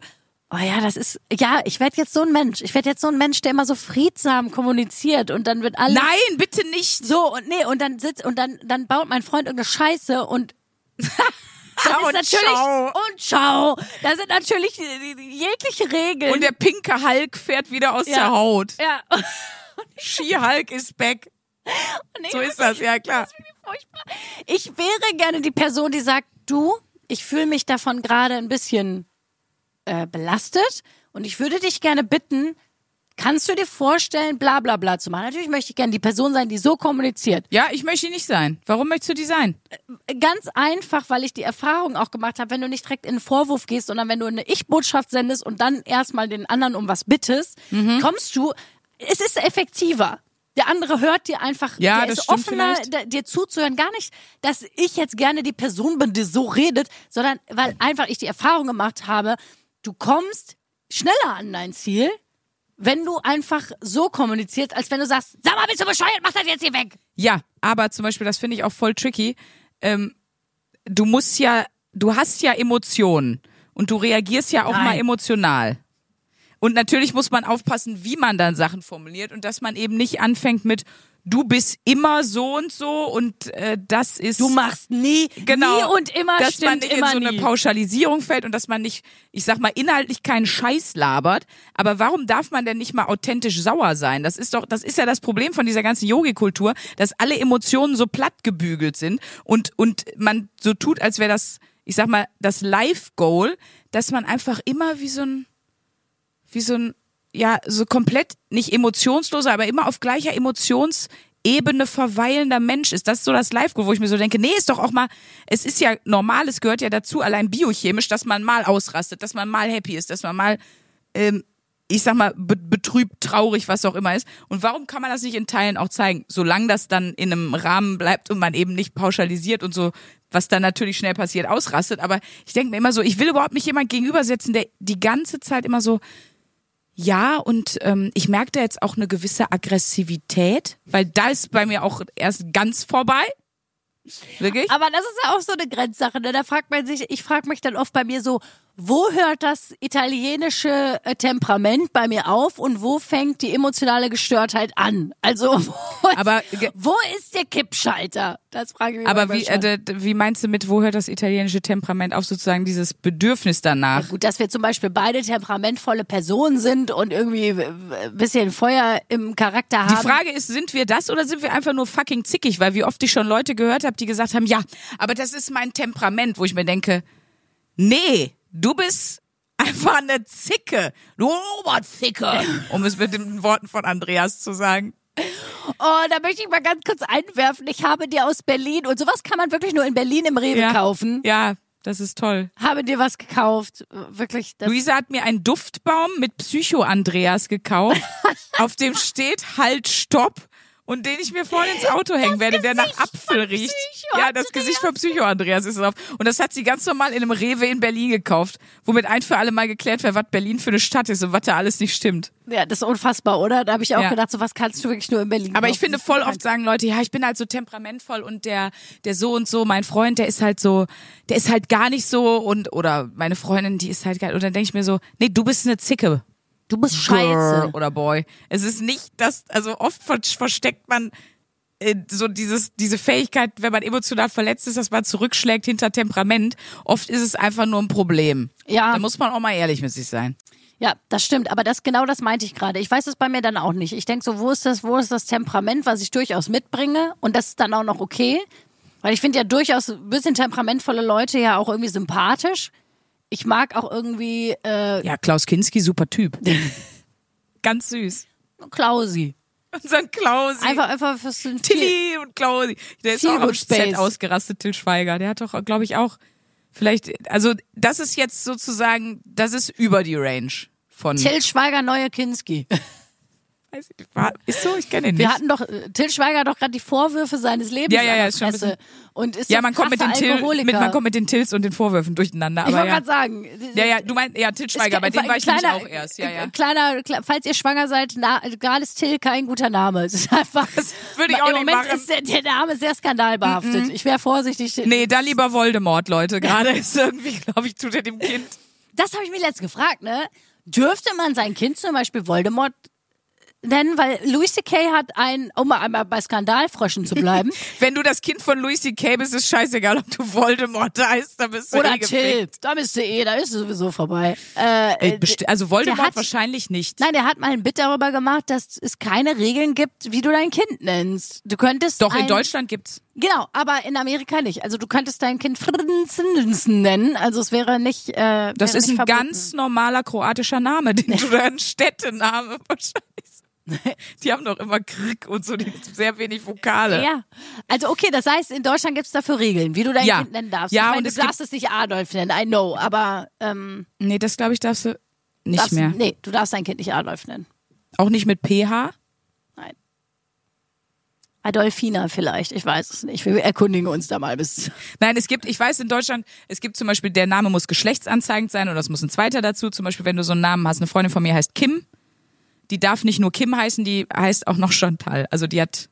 oh ja, das ist, ja, ich werde jetzt so ein Mensch. Ich werde jetzt so ein Mensch, der immer so friedsam kommuniziert und dann wird alles Nein, bitte nicht. so und nee, und dann sitzt und dann, dann baut mein Freund irgendeine Scheiße und das ist Und natürlich ciao. und ciao. Da sind natürlich jegliche Regeln. Und der pinke Hulk fährt wieder aus Ja. der Haut. ja. Ski-Hulk ist back. So ist das, ja klar. Ich wäre gerne die Person, die sagt, du, ich fühle mich davon gerade ein bisschen äh, belastet und ich würde dich gerne bitten, kannst du dir vorstellen, bla bla bla zu machen? Natürlich möchte ich gerne die Person sein, die so kommuniziert. Ja, ich möchte die nicht sein. Warum möchtest du die sein? Ganz einfach, weil ich die Erfahrung auch gemacht habe, wenn du nicht direkt in einen Vorwurf gehst, sondern wenn du eine Ich-Botschaft sendest und dann erstmal den anderen um was bittest, Mhm. kommst du, es ist effektiver. Der andere hört dir einfach, Ja, der das ist offener, vielleicht. dir zuzuhören. Gar nicht, dass ich jetzt gerne die Person bin, die so redet, sondern weil einfach ich die Erfahrung gemacht habe, du kommst schneller an dein Ziel, wenn du einfach so kommunizierst, als wenn du sagst, sag mal, bist du bescheuert, mach das jetzt hier weg. Ja, aber zum Beispiel, das finde ich auch voll tricky. Ähm, du musst ja, du hast ja Emotionen und du reagierst ja auch Nein. mal emotional. Und natürlich muss man aufpassen, wie man dann Sachen formuliert und dass man eben nicht anfängt mit du bist immer so und so und äh, das ist Du machst nie, genau, nie und immer dass man nicht immer in so eine nie. Pauschalisierung fällt und dass man nicht, ich sag mal, inhaltlich keinen Scheiß labert. Aber warum darf man denn nicht mal authentisch sauer sein? Das ist doch, das ist ja das Problem von dieser ganzen Yogi-Kultur, dass alle Emotionen so platt gebügelt sind und und man so tut, als wäre das, ich sag mal, das Life-Goal, dass man einfach immer wie so ein, wie so ein ja, so komplett nicht emotionsloser, aber immer auf gleicher Emotionsebene verweilender Mensch ist. Das ist so das Live-Goal, wo ich mir so denke, nee, ist doch auch mal, es ist ja normal, es gehört ja dazu, allein biochemisch, dass man mal ausrastet, dass man mal happy ist, dass man mal, ähm, ich sag mal, be betrübt, traurig, was auch immer ist. Und warum kann man das nicht in Teilen auch zeigen? Solange das dann in einem Rahmen bleibt und man eben nicht pauschalisiert und so, was dann natürlich schnell passiert, ausrastet. Aber ich denke mir immer so, ich will überhaupt nicht jemand gegenübersetzen, der die ganze Zeit immer so, ja, und ähm, ich merke da jetzt auch eine gewisse Aggressivität, weil da ist bei mir auch erst ganz vorbei. Wirklich? Aber das ist ja auch so eine Grenzsache. Ne? Da fragt man sich, ich frage mich dann oft bei mir so, wo hört das italienische äh, Temperament bei mir auf und wo fängt die emotionale Gestörtheit an? Also, wo ist, Aber ge- wo ist der Kippschalter? Das frage ich mich Aber wie, äh, wie meinst du mit, wo hört das italienische Temperament auf, sozusagen dieses Bedürfnis danach? Gut, dass wir zum Beispiel beide temperamentvolle Personen sind und irgendwie äh, ein bisschen Feuer im Charakter Die haben. Frage ist, sind wir das oder sind wir einfach nur fucking zickig? Weil wie oft ich schon Leute gehört habe, die gesagt haben, ja, aber das ist mein Temperament, wo ich mir denke, nee, du bist einfach eine Zicke. Du Oberzicke, um es mit den Worten von Andreas zu sagen. Oh, da möchte ich mal ganz kurz einwerfen. Ich habe dir aus Berlin, und sowas kann man wirklich nur in Berlin im Rewe Ja. kaufen. Ja, das ist toll. Habe dir was gekauft. Wirklich. Luisa hat mir einen Duftbaum mit Psycho-Andreas gekauft, auf dem steht Halt, Stopp und den ich mir vorne ins Auto hängen werde, der nach Apfel riecht. Ja, das Gesicht von Psycho-Andreas ist drauf. Und das hat sie ganz normal in einem Rewe in Berlin gekauft, womit ein für alle Mal geklärt wird, was Berlin für eine Stadt ist und was da alles nicht stimmt. Ja, das ist unfassbar, oder? Da habe ich auch Ja. gedacht, so was kannst du wirklich nur in Berlin. Aber ich finde Das voll oft sagen Leute, ja, ich bin halt so temperamentvoll und der, der so und so, mein Freund, der ist halt so, der ist halt gar nicht so und, oder meine Freundin, die ist halt gar, und dann denke ich mir so, nee, du bist eine Zicke. Du bist Girl scheiße. oder Boy. Es ist nicht das, also oft ver versteckt man äh, so dieses, diese Fähigkeit, wenn man emotional verletzt ist, dass man zurückschlägt hinter Temperament. Oft ist es einfach nur ein Problem. Ja. Da muss man auch mal ehrlich mit sich sein. Ja, das stimmt. Aber das genau das meinte ich gerade. Ich weiß es bei mir dann auch nicht. Ich denke so, wo ist das, wo ist das Temperament, was ich durchaus mitbringe? Und das ist dann auch noch okay. Weil ich finde ja durchaus ein bisschen temperamentvolle Leute ja auch irgendwie sympathisch. Ich mag auch irgendwie äh, Ja, Klaus Kinski, super Typ. Ganz süß. Klausi. Unser Klausi. Einfach, einfach fürs Tilly und Klausi. Der ist auch am Set ausgerastet, Till Schweiger. Der hat doch, glaube ich, auch vielleicht, also das ist jetzt sozusagen, das ist über die Range von. Till Schweiger, neue Kinski. Weiß ich, war, ist so, ich kenne ihn nicht. Wir hatten doch, äh, Till Schweiger hat doch gerade die Vorwürfe seines Lebens Ja, ja, ja, ist schon Fresse. Und ist ja, man kommt mit den, Till, mit, man kommt mit den Tills und den Vorwürfen durcheinander. ich Aber wollte ja. gerade sagen. ja, ja, du meinst, ja, Till Schweiger, bei dem war ich nämlich auch erst. Ja, ja. äh, Kleiner, kle- falls ihr schwanger seid, na, gerade ist Till kein guter Name. Es ist einfach. Das würde ich auch Im Moment machen. ist der, der Name sehr skandalbehaftet. Ich wäre vorsichtig. Nee, da lieber Voldemort, Leute. Gerade ist irgendwie, glaube ich, tut er dem Kind. Das habe ich mich letztens gefragt, ne? Dürfte man sein Kind zum Beispiel Voldemort nennen? Weil Louis C.K. hat ein, um mal einmal bei Skandalfröschen zu bleiben, Wenn du das Kind von Louis C.K. bist, ist scheißegal, ob du Voldemort heißt, da bist du oder eh. Till, da bist du eh, da ist es sowieso vorbei. Äh, Also Voldemort hat- wahrscheinlich nicht. Nein, der hat mal ein Bit darüber gemacht, dass es keine Regeln gibt, wie du dein Kind nennst. Du könntest Doch, in ein, Deutschland gibt's. Genau, aber in Amerika nicht. Also du könntest dein Kind Friddensen nennen. Also es wäre nicht. Äh, Das ist nicht ein verboten. ganz normaler kroatischer Name, den du da ein Städtename wahrscheinlich. Die haben doch immer Krieg und so, die sehr wenig Vokale. Ja, also okay, das heißt, in Deutschland gibt es dafür Regeln, wie du dein Ja. Kind nennen darfst. Ja, ich meine, und du es darfst es nicht Adolf nennen, I know, aber ähm, Nee, das glaube ich darfst du nicht darfst, mehr. nee, du darfst dein Kind nicht Adolf nennen. Auch nicht mit PH. Nein. Adolfina vielleicht, ich weiß es nicht. Wir erkundigen uns da mal bis. Nein, es gibt, ich weiß in Deutschland, es gibt zum Beispiel, der Name muss geschlechtsanzeigend sein oder es muss ein zweiter dazu. Zum Beispiel, wenn du so einen Namen hast, eine Freundin von mir heißt Kim. Die darf nicht nur Kim heißen, die heißt auch noch Chantal. Also die hat,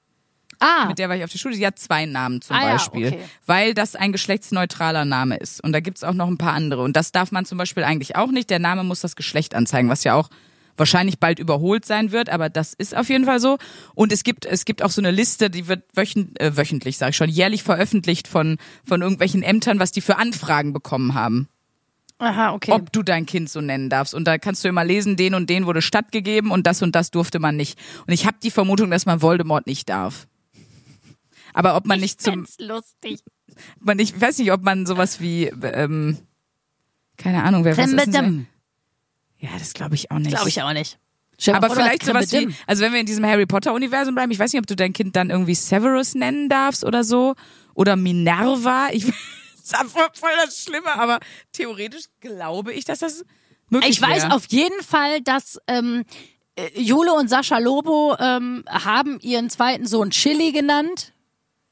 Ah, mit der war ich auf der Schule, die hat zwei Namen zum Ah ja, Beispiel. okay. Weil das ein geschlechtsneutraler Name ist. Und da gibt's auch noch ein paar andere. Und das darf man zum Beispiel eigentlich auch nicht. Der Name muss das Geschlecht anzeigen, was ja auch wahrscheinlich bald überholt sein wird, aber das ist auf jeden Fall so. Und es gibt es gibt auch so eine Liste, die wird wöchent, äh, wöchentlich, sage ich schon, jährlich veröffentlicht von von irgendwelchen Ämtern, was die für Anfragen bekommen haben, Aha, okay. ob du dein Kind so nennen darfst. Und da kannst du immer lesen, den und den wurde stattgegeben und das und das durfte man nicht. Und ich habe die Vermutung, dass man Voldemort nicht darf. Aber ob man nicht zum lustig. man ich weiß nicht, ob man sowas wie ähm, keine Ahnung, wer was ist denn so? Ja, das glaube ich auch nicht. Glaube ich auch nicht. Dir Aber vielleicht sowas wie, also wenn wir in diesem Harry Potter Universum bleiben, ich weiß nicht, ob du dein Kind dann irgendwie Severus nennen darfst oder so oder Minerva. Ich ist voll, voll das Schlimme, aber theoretisch glaube ich, dass das möglich Ich weiß wäre. auf jeden Fall, dass ähm, äh, Jule und Sascha Lobo ähm, haben ihren zweiten Sohn Chili genannt.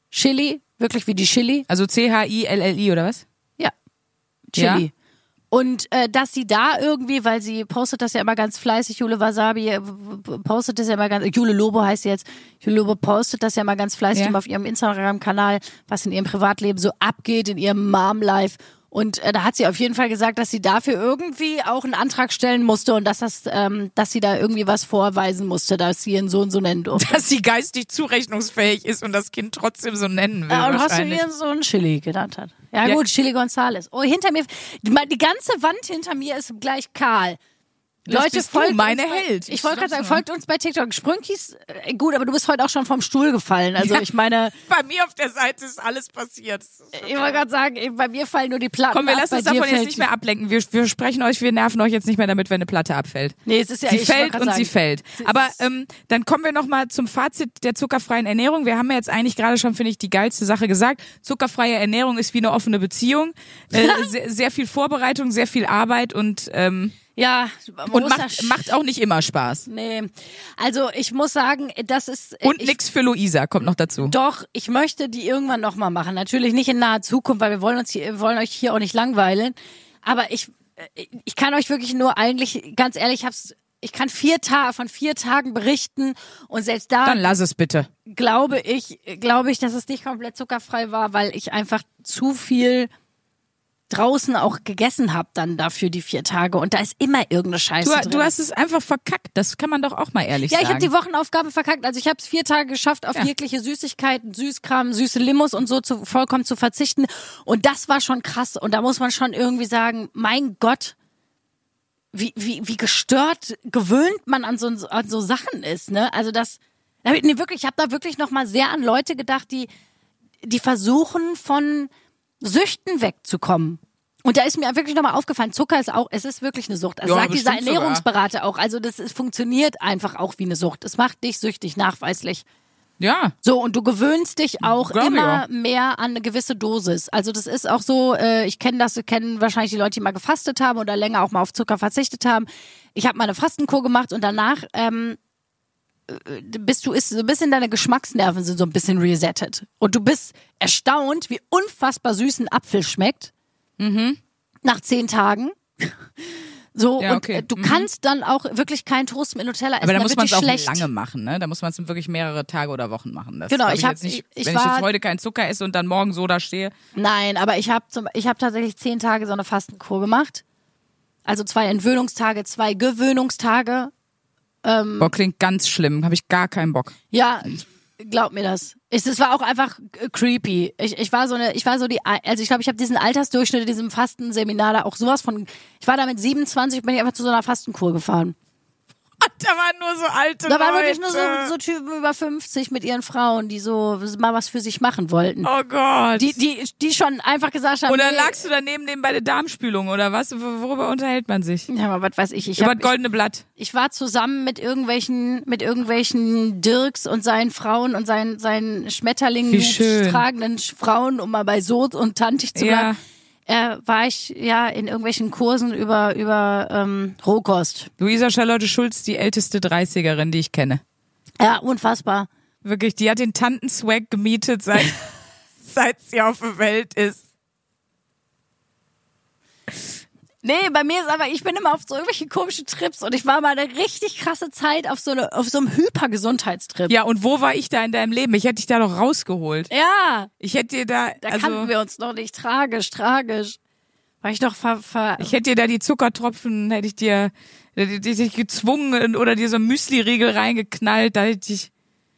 Chili, wirklich wie die Chili. also C H I L L I oder was? Ja. Chili. Ja. Und äh, dass sie da irgendwie, weil sie postet das ja immer ganz fleißig, Jule Wasabi äh, postet das ja immer ganz, Jule Lobo heißt sie jetzt, Jule Lobo postet das ja immer ganz fleißig Ja. auf ihrem Instagram-Kanal, was in ihrem Privatleben so abgeht, in ihrem Mom-Life. Und äh, da hat sie auf jeden Fall gesagt, dass sie dafür irgendwie auch einen Antrag stellen musste und dass das, ähm, dass sie da irgendwie was vorweisen musste, dass sie ihren Sohn so nennen durfte. Dass sie geistig zurechnungsfähig ist und das Kind trotzdem so nennen will. Ja, und hast du ihren Sohn Chili genannt hat. Ja, Ja. gut, Chili Gonzales. Oh, hinter mir, die, die ganze Wand hinter mir ist gleich kahl. Das Leute, folgt meine uns bei, Held. Ich wollte gerade sagen, folgt uns bei TikTok. Sprünkis, äh, gut, aber du bist heute auch schon vom Stuhl gefallen. Also ich meine, Bei mir auf der Seite ist alles passiert. ich wollte gerade sagen, bei mir fallen nur die Platten Komm, wir lassen uns davon jetzt nicht mehr ablenken. Wir, wir sprechen euch, wir nerven euch jetzt nicht mehr damit, wenn eine Platte abfällt. Nee, es ist ja sie fällt und sagen, sie fällt. Aber ähm, dann kommen wir noch mal zum Fazit der zuckerfreien Ernährung. Wir haben ja jetzt eigentlich gerade schon, finde ich, die geilste Sache gesagt. Zuckerfreie Ernährung ist wie eine offene Beziehung. Äh, sehr, sehr viel Vorbereitung, sehr viel Arbeit und ähm, Ja, und macht, macht auch nicht immer Spaß. Nee, also ich muss sagen, das ist äh, Und ich, nix für Luisa kommt noch dazu. Doch, ich möchte die irgendwann noch mal machen. Natürlich nicht in naher Zukunft, weil wir wollen uns hier, wollen euch hier auch nicht langweilen. Aber ich, äh, ich kann euch wirklich nur eigentlich, ganz ehrlich, ich hab's, ich kann vier Tage von vier Tagen berichten und selbst da Dann lass es bitte. glaube ich, glaube ich, dass es nicht komplett zuckerfrei war, weil ich einfach zu viel draußen auch gegessen habe dann dafür die vier Tage und da ist immer irgendeine Scheiße Du, drin. du hast es einfach verkackt. Das kann man doch auch mal ehrlich Ja, ich sagen. habe die Wochenaufgabe verkackt. Also ich habe es vier Tage geschafft, auf Ja. jegliche Süßigkeiten, Süßkram, süße Limos und so zu, vollkommen zu verzichten. Und das war schon krass. Und da muss man schon irgendwie sagen, mein Gott, wie, wie, wie gestört gewöhnt man an so, an so Sachen ist. Ne? Also das, nee, wirklich, ich habe da wirklich noch mal sehr an Leute gedacht, die, die versuchen von Süchten wegzukommen. Und da ist mir wirklich nochmal aufgefallen, Zucker ist auch, es ist wirklich eine Sucht. Das Ja, sagt dieser bestimmt sogar. Ernährungsberater auch. Also das ist, funktioniert einfach auch wie eine Sucht. Es macht dich süchtig, nachweislich. ja. So, und du gewöhnst dich auch Glaube immer ja. mehr an eine gewisse Dosis. Also das ist auch so, äh, ich kenne das, kennen wahrscheinlich die Leute, die mal gefastet haben oder länger auch mal auf Zucker verzichtet haben. Ich habe mal eine Fastenkur gemacht und danach ähm, äh, bist du ist so ein bisschen deine Geschmacksnerven sind so ein bisschen resettet. Und du bist erstaunt, wie unfassbar süß ein Apfel schmeckt. Nach zehn Tagen. So, Ja, und okay. äh, du Mhm. kannst dann auch wirklich keinen Toast mit Nutella essen. Aber da muss man es auch schlecht. lange machen, ne? Da muss man es wirklich mehrere Tage oder Wochen machen. Das Genau, ich hab- jetzt nicht, ich- ich wenn ich war- jetzt heute keinen Zucker esse und dann morgen so da stehe. Nein, aber ich habe ich hab tatsächlich zehn Tage so eine Fastenkur gemacht. Also zwei Entwöhnungstage, zwei Gewöhnungstage. Ähm. Boah, klingt ganz schlimm. Habe ich gar keinen Bock. Ja, glaub mir das. Es, es war auch einfach äh, creepy. Ich, ich war so eine, ich war so die, also ich glaube, ich habe diesen Altersdurchschnitt in diesem Fastenseminar da auch sowas von. Ich war da mit 27, bin ich einfach zu so einer Fastenkur gefahren. Da waren nur so alte Da waren Leute. wirklich nur so, so Typen über 50 mit ihren Frauen, die so mal was für sich machen wollten. Oh Gott. Die, die, die schon einfach gesagt haben. dann nee, lagst du daneben dem bei der Darmspülung oder was? Wor- Worüber unterhält man sich? Ja, aber was weiß ich. Ich, Über hab, das goldene Blatt. ich war zusammen mit irgendwelchen, mit irgendwelchen Dirks und seinen Frauen und seinen, seinen Schmetterlingen tragenden Frauen, um mal bei Sod und Tantig zu Ja. bleiben. Äh, war ich ja in irgendwelchen Kursen über, über ähm, Rohkost. Luisa Charlotte Schulz, die älteste 30erin, die ich kenne. Ja, unfassbar. Wirklich, die hat den Tantenswag gemietet, seit, seit sie auf der Welt ist. Nee, bei mir ist aber, ich bin immer auf so irgendwelche komischen Trips und ich war mal eine richtig krasse Zeit auf so, eine, auf so einem Hypergesundheitstrip. Ja, und wo war ich da in deinem Leben? Ich hätte dich da doch rausgeholt. Ja, Ich hätte dir da, da also, kannten wir uns noch nicht. Tragisch, tragisch. War ich doch ver, ver Ich hätte dir da die Zuckertropfen, hätte ich dir, hätte ich dich gezwungen oder dir so einen Müsli-Riegel reingeknallt, da hätte ich,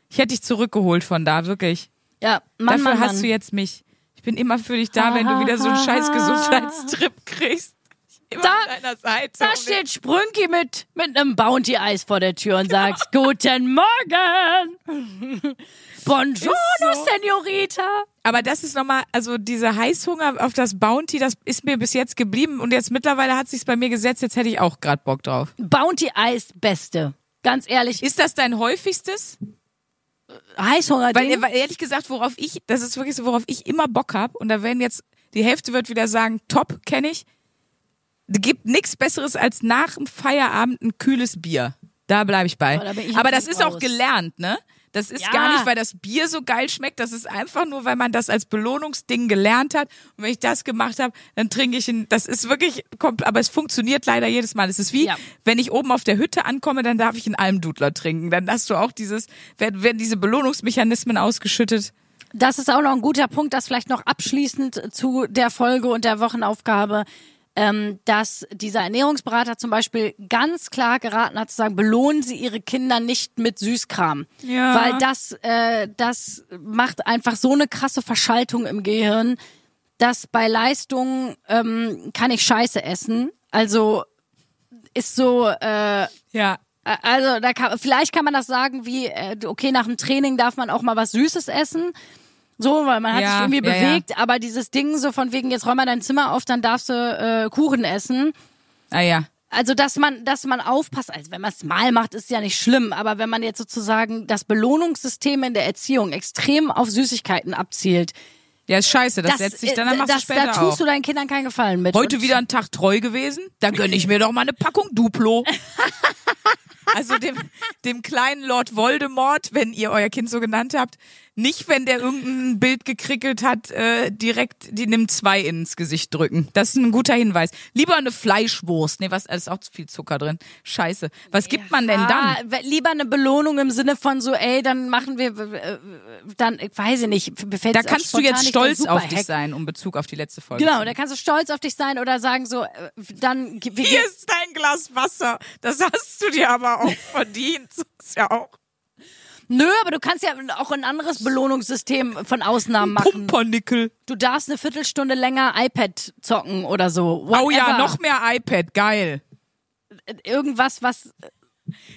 ich hätte dich zurückgeholt von da, wirklich. Ja, Mann, Dafür Mann, hast Mann. du jetzt mich. Ich bin immer für dich da, wenn du wieder so einen scheiß Gesundheitstrip kriegst. Immer Da-. Da steht Sprünki mit, mit einem Bounty-Eis vor der Tür und sagt, guten Morgen. Buongiorno, so. Senorita. Aber das ist nochmal, also dieser Heißhunger auf das Bounty, das ist mir bis jetzt geblieben und jetzt mittlerweile hat sich's bei mir gesetzt, jetzt hätte ich auch grad Bock drauf. Bounty-Eis, beste. Ganz ehrlich, Ist das dein häufigstes? Heißhunger Weil, weil ehrlich gesagt, worauf ich, das ist wirklich so, worauf ich immer Bock hab und da werden jetzt, die Hälfte wird wieder sagen, top, kenne ich. Es gibt nichts Besseres als nach dem Feierabend ein kühles Bier. Da bleibe ich bei. Oh, da ich Aber das ist auch raus. gelernt, ne? Das ist Ja. gar nicht, weil das Bier so geil schmeckt, das ist einfach nur, weil man das als Belohnungsding gelernt hat. Und wenn ich das gemacht habe, dann trinke ich ein, das ist wirklich, aber es funktioniert leider jedes Mal. Es ist wie, Ja. wenn ich oben auf der Hütte ankomme, dann darf ich einen Almdudler trinken. Dann hast du auch dieses, werden, werden diese Belohnungsmechanismen ausgeschüttet. Das ist auch noch ein guter Punkt, das vielleicht noch abschließend zu der Folge und der Wochenaufgabe, ähm, dass dieser Ernährungsberater zum Beispiel ganz klar geraten hat zu sagen, belohnen Sie Ihre Kinder nicht mit Süßkram. Ja. Weil das, äh, das macht einfach so eine krasse Verschaltung im Gehirn, dass bei Leistungen ähm, kann ich Scheiße essen. Also ist so, äh, Ja. also da kann, vielleicht kann man das sagen wie, äh, okay, nach dem Training darf man auch mal was Süßes essen. So, weil man hat Ja, sich irgendwie ja, ja. bewegt, aber dieses Ding so von wegen, jetzt räum mal dein Zimmer auf, dann darfst du äh, Kuchen essen. Ah ja. Also, dass man, dass man aufpasst, also wenn man es mal macht, ist ja nicht schlimm, aber wenn man jetzt sozusagen das Belohnungssystem in der Erziehung extrem auf Süßigkeiten abzielt, Ja, ist scheiße. Das, das, setzt sich dann, äh, dann machst das, du später da tust auch. du deinen Kindern keinen Gefallen mit. Heute wieder ein Tag treu gewesen? Dann gönn ich mir doch mal eine Packung Duplo. Also dem, dem kleinen Lord Voldemort, wenn ihr euer Kind so genannt habt, nicht, wenn der irgendein Bild gekrickelt hat, äh, direkt die nimm zwei ins Gesicht drücken. Das ist ein guter Hinweis. Lieber eine Fleischwurst. Nee, was, da ist auch zu viel Zucker drin. Scheiße. Was gibt man denn dann? Ah, lieber eine Belohnung im Sinne von so, ey, dann machen wir, äh, dann, ich weiß ich nicht, mir fällt's Da kannst du jetzt stolz auf dich sein, um Bezug auf die letzte Folge. Genau, da kannst du stolz auf dich sein oder sagen so, äh, dann, wir Hier ist dein Glas Wasser. Das hast du dir aber auch verdient. Sag's ja auch. Nö, aber du kannst ja auch ein anderes Belohnungssystem von Ausnahmen machen. Pumpernickel. Du darfst eine Viertelstunde länger iPad zocken oder so. Oh ja, Whatever. noch mehr iPad. Geil. Irgendwas, was,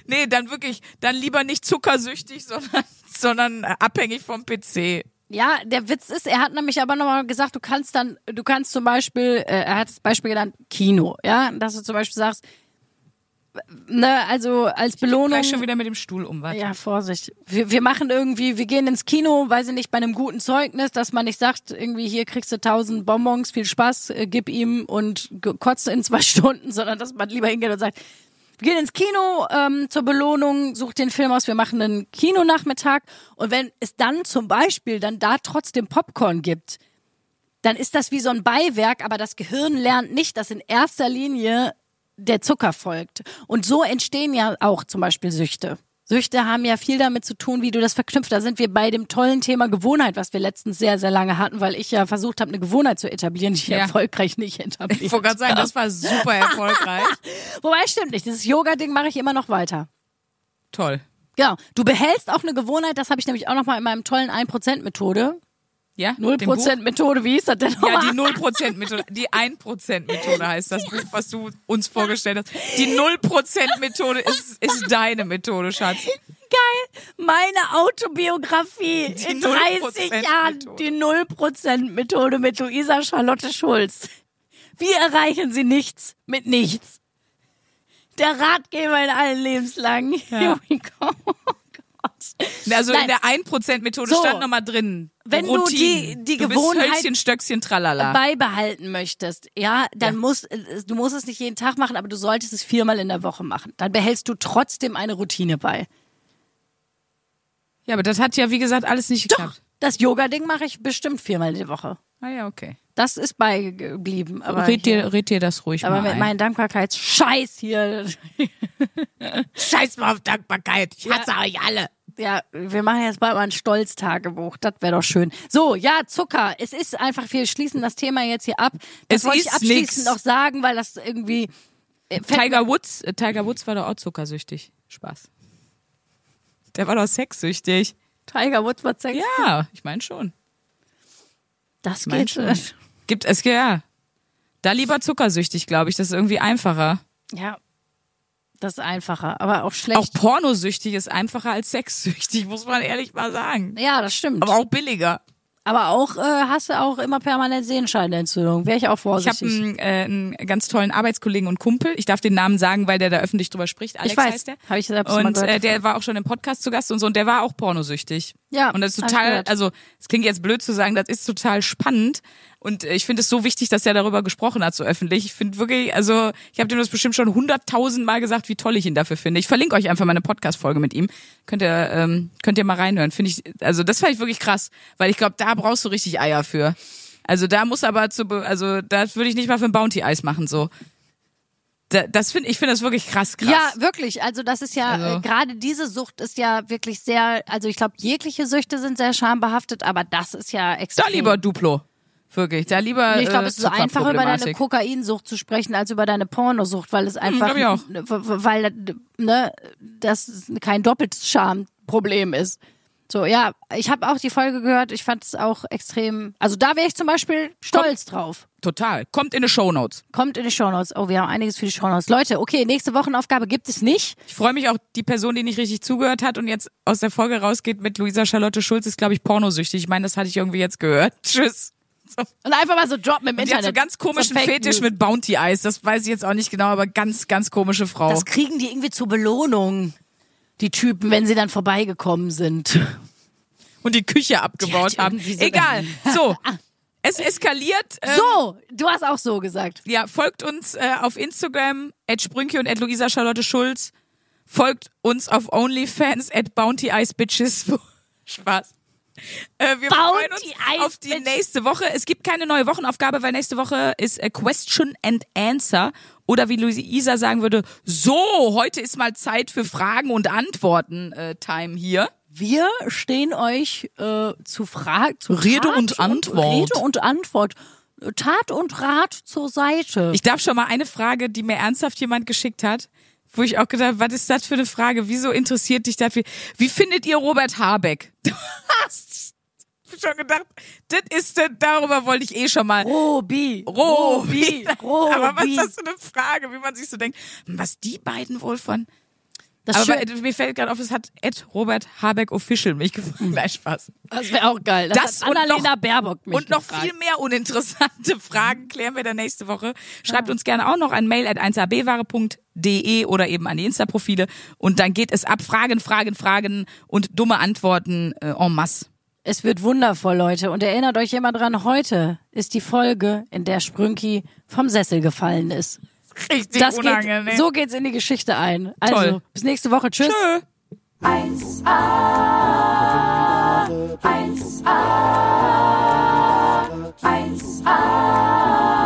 Nee, dann wirklich, dann lieber nicht zuckersüchtig, sondern, sondern abhängig vom PC. Ja, der Witz ist, er hat nämlich aber nochmal gesagt, du kannst dann, du kannst zum Beispiel, äh, er hat das Beispiel genannt, Kino, ja, dass du zum Beispiel sagst, ne, also als Belohnung. Gleich schon wieder mit dem Stuhl um, warte. Ja, Vorsicht. Wir, wir machen irgendwie, wir gehen ins Kino, weiß ich nicht, bei einem guten Zeugnis, dass man nicht sagt, irgendwie hier kriegst du tausend Bonbons, viel Spaß, äh, gib ihm und kotze in zwei Stunden, sondern dass man lieber hingeht und sagt, wir gehen ins Kino ähm, zur Belohnung, sucht den Film aus, wir machen einen Kinonachmittag und wenn es dann zum Beispiel dann da trotzdem Popcorn gibt, dann ist das wie so ein Beiwerk, aber das Gehirn lernt nicht, dass in erster Linie der Zucker folgt. Und so entstehen ja auch zum Beispiel Süchte. Süchte haben ja viel damit zu tun, wie du das verknüpft. Da sind wir bei dem tollen Thema Gewohnheit, was wir letztens sehr, sehr lange hatten, weil ich ja versucht habe, eine Gewohnheit zu etablieren, die ich Ja. erfolgreich nicht etabliert Ich wollte gerade sagen, das war super erfolgreich. Wobei, stimmt nicht. Dieses Yoga-Ding mache ich immer noch weiter. Toll. Genau. Du behältst auch eine Gewohnheit, das habe ich nämlich auch noch mal in meinem tollen 1%-Methode. Ja? dem Buch? 0%-Methode, wie hieß das denn Ja, nochmal? die 0%-Methode, die 1%-Methode heißt das Buch, was du uns vorgestellt hast. Die 0%-Methode ist, ist deine Methode, Schatz. Geil. Meine Autobiografie Die in 30 Jahren. 0% Die 0%-Methode mit Luisa Charlotte Schulz. Wie erreichen Sie nichts mit nichts? Der Ratgeber in allen Lebenslagen. Here we go. Also Nein. in der 1%-Methode So. stand nochmal drin. Wenn du Routinen. die- die du Gewohnheit- Hölzchen, Stöckchen, tralala. beibehalten möchtest, ja, dann Ja. musst äh, du musst es nicht jeden Tag machen, aber du solltest es viermal in der Woche machen. Dann behältst du trotzdem eine Routine bei. Ja, aber das hat ja, wie gesagt, alles nicht geklappt. Das Yoga-Ding mache ich bestimmt viermal in der Woche. Ah ja, okay. Das ist beigeblieben. Aber red, hier- dir, red dir das ruhig Aber mal mit ein. meinem Dankbarkeitsscheiß hier. Scheiß mal auf Dankbarkeit. Ich Ja. hasse euch alle. Ja, wir machen jetzt bald mal ein Stolztagebuch. Das wäre doch schön. So, ja, Zucker. Es ist einfach, wir schließen das Thema jetzt hier ab. Das Es wollte ich abschließend nix. noch sagen, weil das irgendwie. äh, Tiger Woods, äh, Tiger Woods war doch auch zuckersüchtig. Spaß. Der war doch sexsüchtig. Tiger Woods war Sex. Ja, ich meine schon. das Mein geht. schon. Gibt es ja. Da lieber zuckersüchtig, glaube ich. Das ist irgendwie einfacher. Ja, das ist einfacher, aber auch schlecht. Auch pornosüchtig ist einfacher als sexsüchtig, muss man ehrlich mal sagen. ja, das stimmt. Aber auch billiger. Aber auch äh, hast du auch immer permanent Sehenscheinentzündung. Wäre ich auch Ich habe vorsichtig. einen, äh, einen ganz tollen Arbeitskollegen und Kumpel. Ich darf den Namen sagen, weil der da öffentlich drüber spricht. Alex Ich weiß. heißt der. Hab ich selbst Und äh, der war auch schon im Podcast zu Gast und so. Und der war auch pornosüchtig. Ja, Und das ist total, also es klingt jetzt blöd zu sagen, das ist total spannend. Und äh, ich finde es so wichtig, dass er darüber gesprochen hat, so öffentlich. Ich finde wirklich, also ich habe dem das bestimmt schon hunderttausend Mal gesagt, wie toll ich ihn dafür finde. Ich verlinke euch einfach meine Podcast-Folge mit ihm. Könnt ihr, ähm, könnt ihr mal reinhören. Finde ich, also das fand ich wirklich krass, weil ich glaube, da brauchst du richtig Eier für. Also da muss aber zu, also da würde ich nicht mal für ein Bounty-Eis machen, so. Da, das finde ich finde das wirklich krass, krass. Ja, wirklich. Also das ist ja, Also- äh, gerade diese Sucht ist ja wirklich sehr, also ich glaube, jegliche Süchte sind sehr schambehaftet, aber das ist ja extrem. da lieber Duplo. Wirklich, da lieber. Nee, ich glaube, äh, es ist so einfacher über deine. Kokainsucht zu sprechen als über deine Pornosucht, weil es einfach, glaub ich auch. weil ne, das kein doppeltes Schamproblem ist. So, ja, ich habe auch die Folge gehört. Ich fand es auch extrem. Also da wäre ich zum Beispiel stolz drauf. Total. Kommt in die Shownotes. Kommt in die Shownotes. Oh, wir haben einiges für die Shownotes. Leute, okay, nächste Wochenaufgabe gibt es nicht. Ich freue mich auch, die Person, die nicht richtig zugehört hat und jetzt aus der Folge rausgeht mit Luisa Charlotte Schulz, ist, glaube ich, pornosüchtig. Ich meine, das hatte ich irgendwie jetzt gehört. Tschüss. So. Und einfach mal so droppen im Und die hat Internet. so ganz komischen So Fetisch News. mit Bounty Eis. Das weiß ich jetzt auch nicht genau, aber ganz, ganz komische Frau. Das kriegen die irgendwie zur Belohnung, die Typen, wenn sie dann vorbeigekommen sind. und die Küche abgebaut Die haben. so- Egal. So. Es eskaliert. Ähm, So, du hast auch so gesagt. Ja, folgt uns äh, auf Instagram, at Sprünke und at Luisa Charlotte Schulz. Folgt uns auf OnlyFans, at Bounty Ice Bitches. Spaß. Äh, wir Bounty freuen uns Ice auf die nächste Woche. Es gibt keine neue Wochenaufgabe, weil nächste Woche ist äh, Question and Answer. Oder wie Luisa sagen würde, so, heute ist mal Zeit für Fragen und Antworten äh, Time hier. Wir stehen euch äh, zu Fragen, zu Rede Tat und Antwort. Rede und Antwort. Tat und Rat zur Seite. Ich darf schon mal eine Frage, die mir ernsthaft jemand geschickt hat, wo ich auch gedacht, was ist das für eine Frage? Wieso interessiert dich das? Wie, wie findet ihr Robert Habeck? Schon gedacht, das ist, das- darüber wollte ich eh schon mal. Robi. Robi. Robi. Aber was ist das für eine Frage, wie man sich so denkt, was die beiden wohl von. Das, Aber bei- mir fällt gerade auf, es hat Ed Robert Habeck Official mich gefragt. Nein, Spaß. das wäre auch geil. Das, Das hat und Annalena noch- Baerbock mich Und noch gefragt. viel mehr uninteressante Fragen klären wir dann nächste Woche. Schreibt uns gerne auch noch an mail at 1abware.de oder eben an die Insta-Profile. Und dann geht es ab. Fragen, Fragen, Fragen und dumme Antworten äh, en masse. Es wird wundervoll, Leute. Und erinnert euch immer dran, heute ist die Folge, in der Sprünki vom Sessel gefallen ist. Richtig Das unangenehm. geht, so geht's in die Geschichte ein. Also, Toll. bis nächste Woche. Tschüss. Tschö. 1a, 1a, 1a, 1a,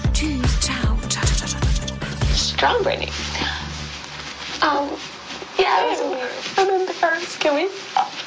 Strong, Brittany. Um, oh, yeah, I'm I remember those. Can we stop?